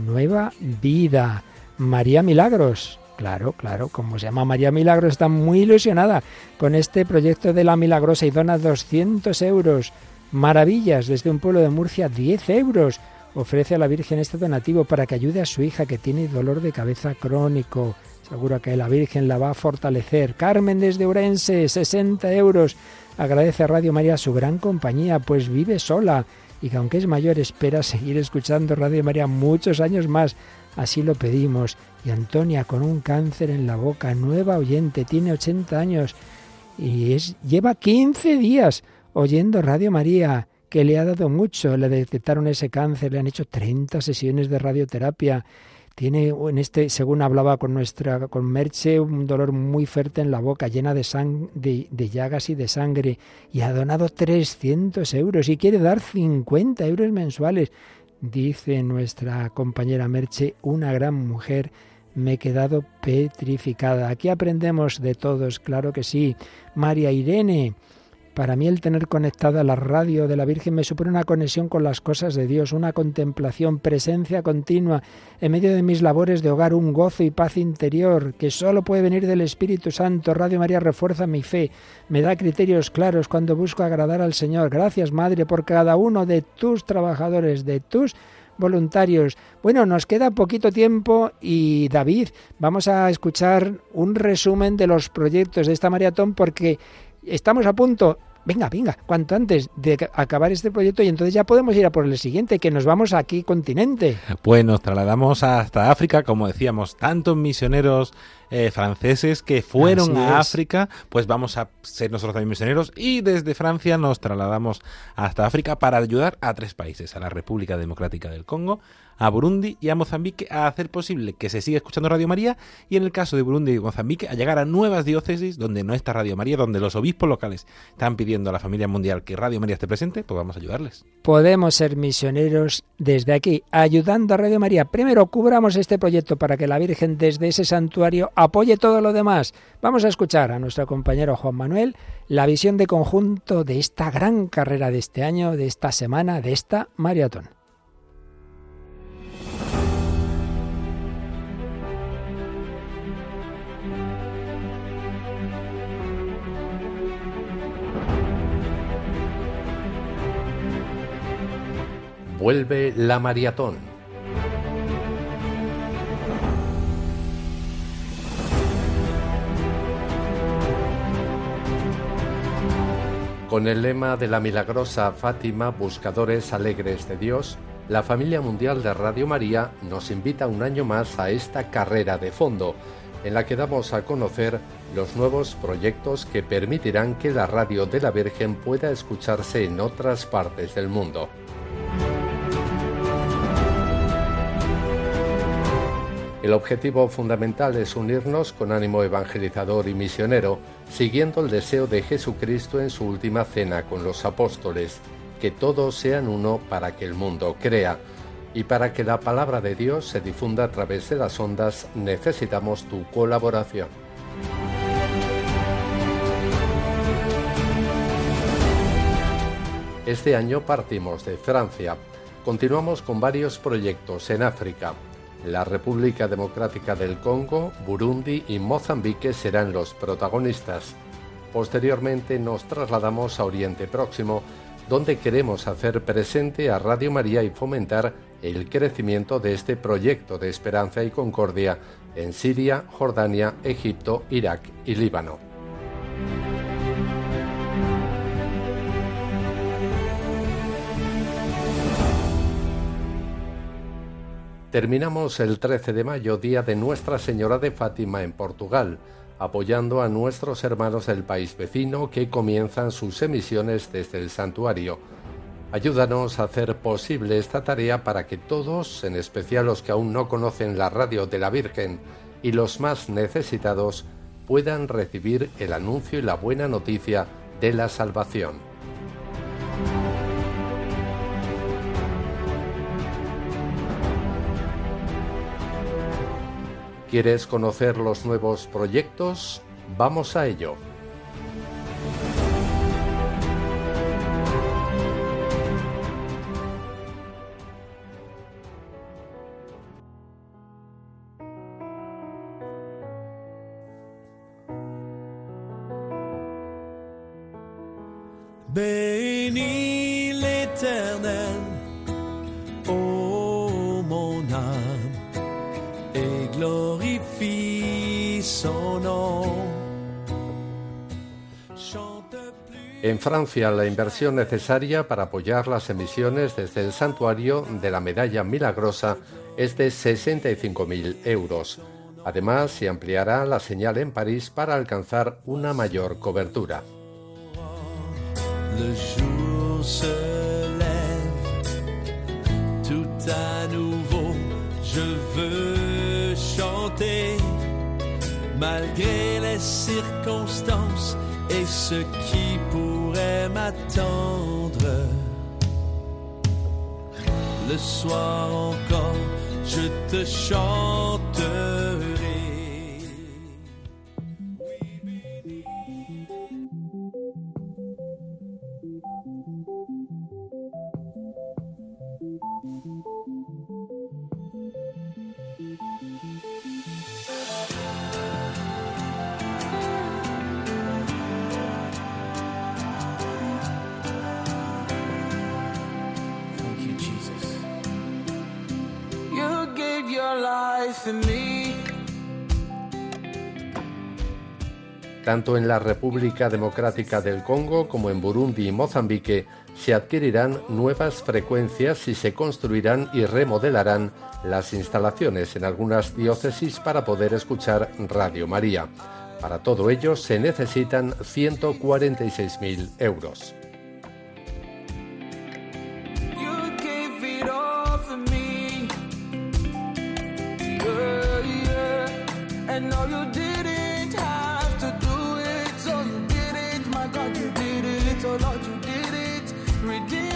nueva vida. María Milagros, claro, claro, como se llama María Milagros, está muy ilusionada con este proyecto de la Milagrosa y dona 200 euros. Maravillas, desde un pueblo de Murcia, 10 euros. Ofrece a la Virgen este donativo para que ayude a su hija que tiene dolor de cabeza crónico. Seguro que la Virgen la va a fortalecer. Carmen desde Urense, 60 euros. Agradece a Radio María su gran compañía, pues vive sola y que aunque es mayor espera seguir escuchando Radio María muchos años más. Así lo pedimos. Y Antonia con un cáncer en la boca, nueva oyente, tiene 80 años y es, lleva 15 días oyendo Radio María, que le ha dado mucho. Le detectaron ese cáncer, le han hecho 30 sesiones de radioterapia. Tiene en este, según hablaba con nuestra, con Merche, un dolor muy fuerte en la boca, llena de, sang, de, de llagas y de sangre, y ha donado 300 euros y quiere dar 50 euros mensuales. Dice nuestra compañera Merche, una gran mujer, me he quedado petrificada. Aquí aprendemos de todos, claro que sí. María Irene, para mí el tener conectada la radio de la Virgen me supone una conexión con las cosas de Dios, una contemplación, presencia continua, en medio de mis labores de hogar, un gozo y paz interior que solo puede venir del Espíritu Santo. Radio María refuerza mi fe, me da criterios claros cuando busco agradar al Señor. Gracias, Madre, por cada uno de tus trabajadores, de tus voluntarios. Bueno, nos queda poquito tiempo y David, vamos a escuchar un resumen de los proyectos de esta maratón porque estamos a punto venga, venga, cuanto antes de acabar este proyecto y entonces ya podemos ir a por el siguiente, que nos vamos aquí continente. Pues nos trasladamos hasta África, como decíamos, tantos misioneros eh, franceses que fueron Así a es. África, pues vamos a ser nosotros también misioneros y desde Francia nos trasladamos hasta África para ayudar a tres países, a la República Democrática del Congo, a Burundi y a Mozambique a hacer posible que se siga escuchando Radio María y en el caso de Burundi y Mozambique a llegar a nuevas diócesis donde no está Radio María, donde los obispos locales están pidiendo a la familia mundial que Radio María esté presente, pues vamos a ayudarles. Podemos ser misioneros desde aquí, ayudando a Radio María. Primero, cubramos este proyecto para que la Virgen desde ese santuario apoye todo lo demás. Vamos a escuchar a nuestro compañero Juan Manuel la visión de conjunto de esta gran carrera de este año, de esta semana, de esta maratón. Vuelve la maratón. Con el lema de la milagrosa Fátima, Buscadores Alegres de Dios, la familia mundial de Radio María nos invita un año más a esta carrera de fondo, en la que damos a conocer los nuevos proyectos que permitirán que la radio de la Virgen pueda escucharse en otras partes del mundo. El objetivo fundamental es unirnos con ánimo evangelizador y misionero, siguiendo el deseo de Jesucristo en su última cena con los apóstoles, que todos sean uno para que el mundo crea. Y para que la palabra de Dios se difunda a través de las ondas necesitamos tu colaboración. Este año partimos de Francia. Continuamos con varios proyectos en África. La República Democrática del Congo, Burundi y Mozambique serán los protagonistas. Posteriormente nos trasladamos a Oriente Próximo, donde queremos hacer presente a Radio María y fomentar el crecimiento de este proyecto de esperanza y concordia en Siria, Jordania, Egipto, Irak y Líbano. Terminamos el 13 de mayo, día de Nuestra Señora de Fátima en Portugal, apoyando a nuestros hermanos del país vecino que comienzan sus emisiones desde el santuario. Ayúdanos a hacer posible esta tarea para que todos, en especial los que aún no conocen la radio de la Virgen y los más necesitados, puedan recibir el anuncio y la buena noticia de la salvación. ¿Quieres conocer los nuevos proyectos? Vamos a ello. La inversión necesaria para apoyar las emisiones desde el santuario de la Medalla Milagrosa es de 65.000 euros. Además, se ampliará la señal en París para alcanzar una mayor cobertura. Malgré les circonstances et ce qui m'attendre. Le soir encore, je te chanterai. Tanto en la República Democrática del Congo como en Burundi y Mozambique se adquirirán nuevas frecuencias y se construirán y remodelarán las instalaciones en algunas diócesis para poder escuchar Radio María. Para todo ello se necesitan 146.000 euros. You didn't have to do it. So you did it, my God, you did it. Oh Lord, you did it.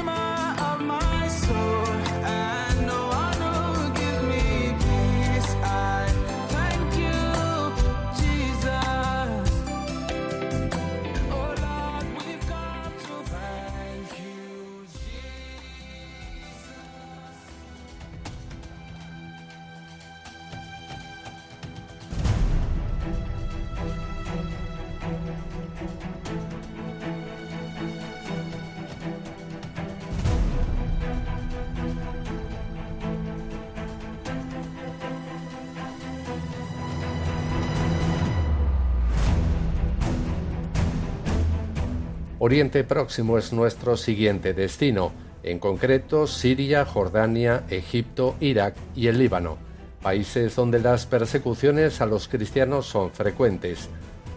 Oriente Próximo es nuestro siguiente destino, en concreto Siria, Jordania, Egipto, Irak y el Líbano, países donde las persecuciones a los cristianos son frecuentes.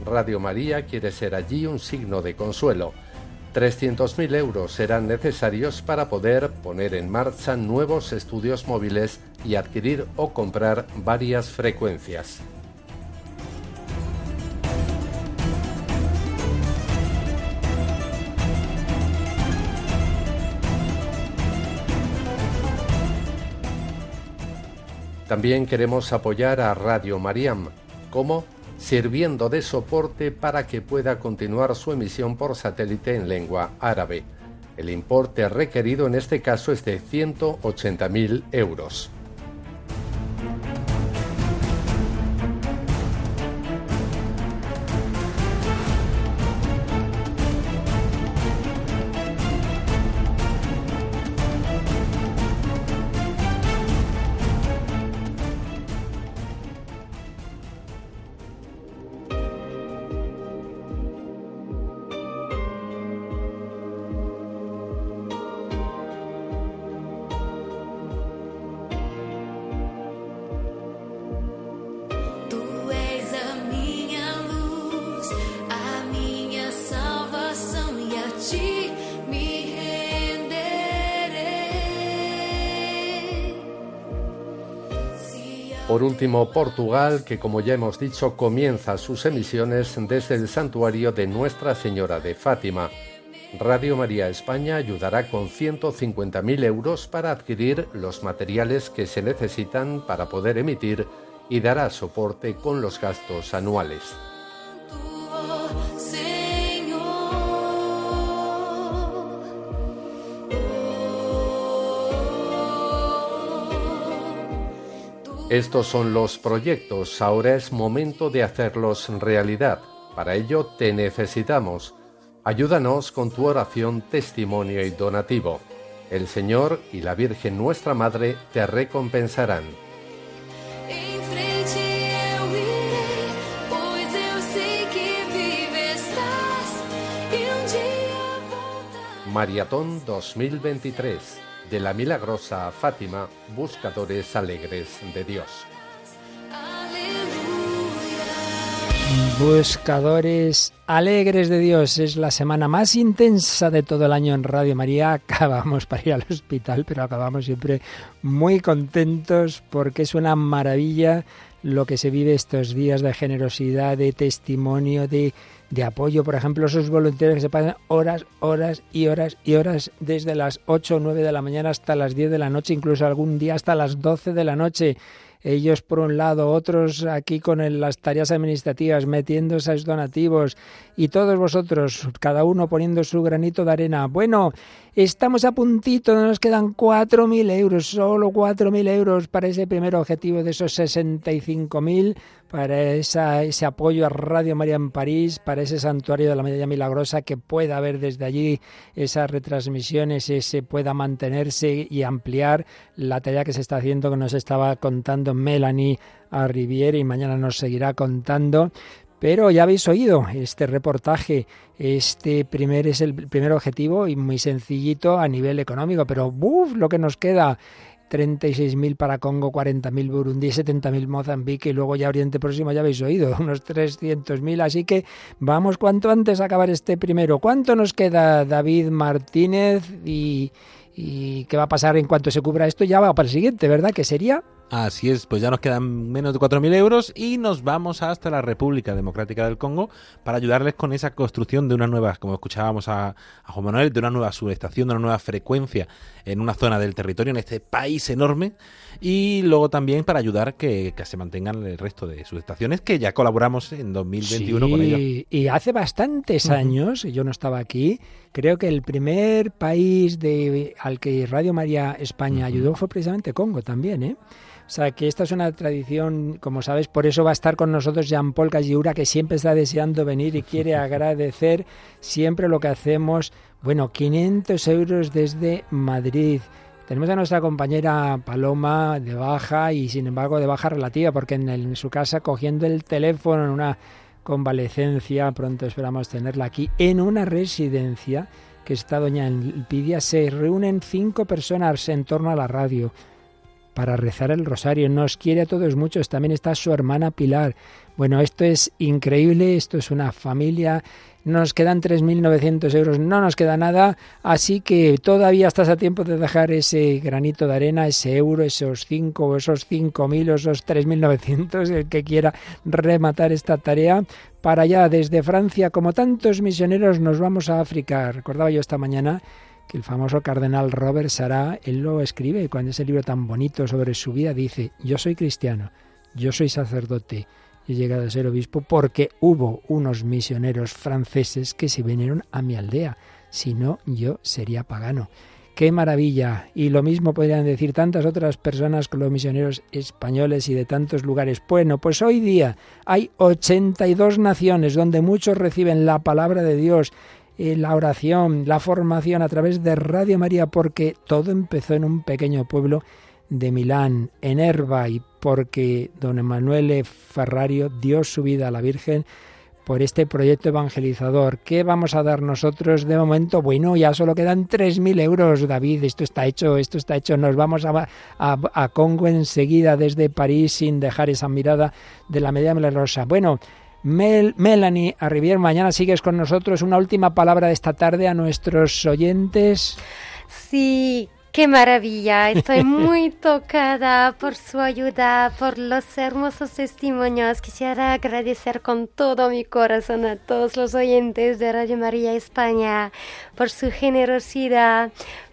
Radio María quiere ser allí un signo de consuelo. 300.000 euros serán necesarios para poder poner en marcha nuevos estudios móviles y adquirir o comprar varias frecuencias. También queremos apoyar a Radio Mariam. ¿Cómo? Sirviendo de soporte para que pueda continuar su emisión por satélite en lengua árabe. El importe requerido en este caso es de 180.000 euros. Último, Portugal, que como ya hemos dicho, comienza sus emisiones desde el santuario de Nuestra Señora de Fátima. Radio María España ayudará con 150.000 euros para adquirir los materiales que se necesitan para poder emitir y dará soporte con los gastos anuales. Estos son los proyectos, ahora es momento de hacerlos realidad. Para ello te necesitamos. Ayúdanos con tu oración, testimonio y donativo. El Señor y la Virgen nuestra Madre te recompensarán. Voltarás. Maratón 2023 de la milagrosa Fátima, buscadores alegres de Dios. Buscadores alegres de Dios, es la semana más intensa de todo el año en Radio María. Acabamos para ir al hospital, pero acabamos siempre muy contentos porque es una maravilla lo que se vive estos días de generosidad, de testimonio, de, de apoyo. Por ejemplo, esos voluntarios que se pasan horas, horas y horas y horas desde las 8 o 9 de la mañana hasta las 10 de la noche, incluso algún día hasta las 12 de la noche ellos por un lado, otros aquí con el- las tareas administrativas, metiendo esos donativos y todos vosotros, cada uno poniendo su granito de arena. Bueno, estamos a puntito, nos quedan 4.000 euros, solo 4.000 euros para ese primer objetivo de esos 65.000, para esa, ese apoyo a Radio María en París, para ese santuario de la Medalla Milagrosa que pueda haber desde allí esas retransmisiones, ese pueda mantenerse y ampliar la tarea que se está haciendo, que nos estaba contando Melanie a y mañana nos seguirá contando. Pero ya habéis oído este reportaje, este primer es el primer objetivo y muy sencillito a nivel económico, pero ¡buf! lo que nos queda 36.000 para Congo, 40.000 Burundi, 70.000 Mozambique y luego ya Oriente Próximo ya habéis oído, unos 300.000. Así que vamos cuanto antes a acabar este primero. ¿Cuánto nos queda David Martínez y, qué va a pasar en cuanto se cubra esto? Ya va para el siguiente, ¿verdad? Que sería Así es, pues ya nos quedan menos de 4.000 euros y nos vamos hasta la República Democrática del Congo para ayudarles con esa construcción de una nueva, como escuchábamos a, a Juan Manuel, de una nueva subestación, de una nueva frecuencia en una zona del territorio, en este país enorme, y luego también para ayudar que, que se mantengan el resto de subestaciones, que ya colaboramos en 2021 con ellos. Y hace bastantes años, yo no estaba aquí, creo que el primer país de, al que Radio María España ayudó fue precisamente Congo también, ¿eh? O sea, que esta es una tradición, como sabes, por eso va a estar con nosotros Jean-Paul Calliura, que siempre está deseando venir y quiere agradecer siempre lo que hacemos. Bueno, 500 euros desde Madrid. Tenemos a nuestra compañera Paloma de baja y sin embargo de baja relativa, porque en, el- en su casa cogiendo el teléfono en una convalecencia, pronto esperamos tenerla aquí, en una residencia que está doña Elpidia, se reúnen cinco personas en torno a la radio para rezar el rosario. Nos quiere a todos muchos. También está su hermana Pilar. Bueno, esto es increíble. Esto es una familia. Nos quedan 3.900 euros. No nos queda nada. Así que todavía estás a tiempo de dejar ese granito de arena, ese euro, esos 5 o esos 5.000 o esos 3.900, el que quiera rematar esta tarea. Para allá, desde Francia, como tantos misioneros, nos vamos a África. Recordaba yo esta mañana que el famoso cardenal Robert Sará, él lo escribe cuando ese libro tan bonito sobre su vida dice, yo soy cristiano, yo soy sacerdote, y he llegado a ser obispo porque hubo unos misioneros franceses que se vinieron a mi aldea, si no yo sería pagano. ¡Qué maravilla! Y lo mismo podrían decir tantas otras personas con los misioneros españoles y de tantos lugares. Bueno, pues hoy día hay 82 naciones donde muchos reciben la palabra de Dios, eh, la oración, la formación a través de Radio María, porque todo empezó en un pequeño pueblo de Milán, en Erba, y porque don Emanuele Ferrario dio su vida a la Virgen por este proyecto evangelizador. ¿Qué vamos a dar nosotros de momento? Bueno, ya solo quedan 3.000 euros, David. Esto está hecho, esto está hecho. Nos vamos a, a, Congo enseguida desde París sin dejar esa mirada de la media rosa. Bueno, Mel, Melanie Arribier, mañana sigues con nosotros. Una última palabra de esta tarde a nuestros oyentes. Sí, qué maravilla. Estoy muy tocada por su ayuda, por los hermosos testimonios. Quisiera agradecer con todo mi corazón a todos los oyentes de Radio María España por su generosidad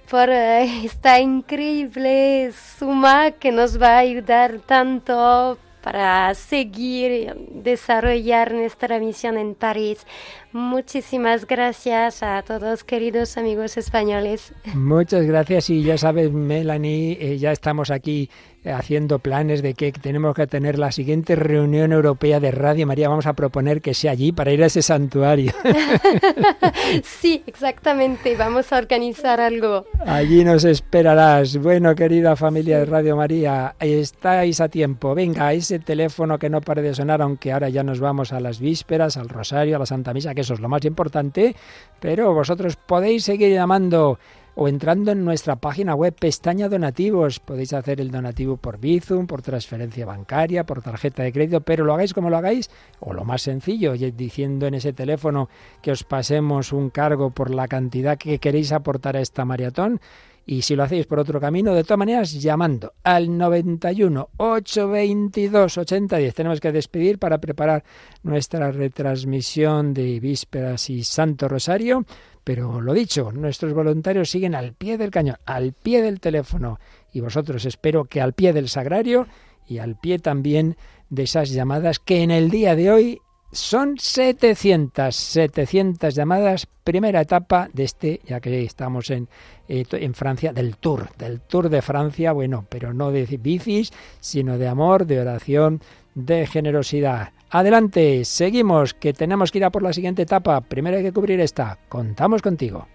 por eh, esta increíble suma que nos va a ayudar tanto para seguir desarrollar nuestra misión en París. Muchísimas gracias a todos queridos amigos españoles. Muchas gracias y ya sabes, Melanie, eh, ya estamos aquí haciendo planes de que tenemos que tener la siguiente reunión europea de Radio María. Vamos a proponer que sea allí para ir a ese santuario. sí, exactamente. Vamos a organizar algo. Allí nos esperarás. Bueno, querida familia de Radio María, estáis a tiempo. Venga, ese teléfono que no pare de sonar, aunque ahora ya nos vamos a las vísperas, al rosario, a la Santa Misa, que eso es lo más importante, pero vosotros podéis seguir llamando o entrando en nuestra página web, pestaña donativos. Podéis hacer el donativo por Bizum, por transferencia bancaria, por tarjeta de crédito, pero lo hagáis como lo hagáis, o lo más sencillo, diciendo en ese teléfono que os pasemos un cargo por la cantidad que queréis aportar a esta maratón. Y si lo hacéis por otro camino, de todas maneras, llamando al 91 822 8010. Tenemos que despedir para preparar nuestra retransmisión de Vísperas y Santo Rosario. Pero lo dicho, nuestros voluntarios siguen al pie del cañón, al pie del teléfono. Y vosotros espero que al pie del sagrario y al pie también de esas llamadas que en el día de hoy son 700, 700 llamadas, primera etapa de este, ya que estamos en, eh, en Francia, del Tour, del Tour de Francia, bueno, pero no de bicis, sino de amor, de oración, de generosidad. Adelante, seguimos, que tenemos que ir a por la siguiente etapa. Primero hay que cubrir esta. Contamos contigo.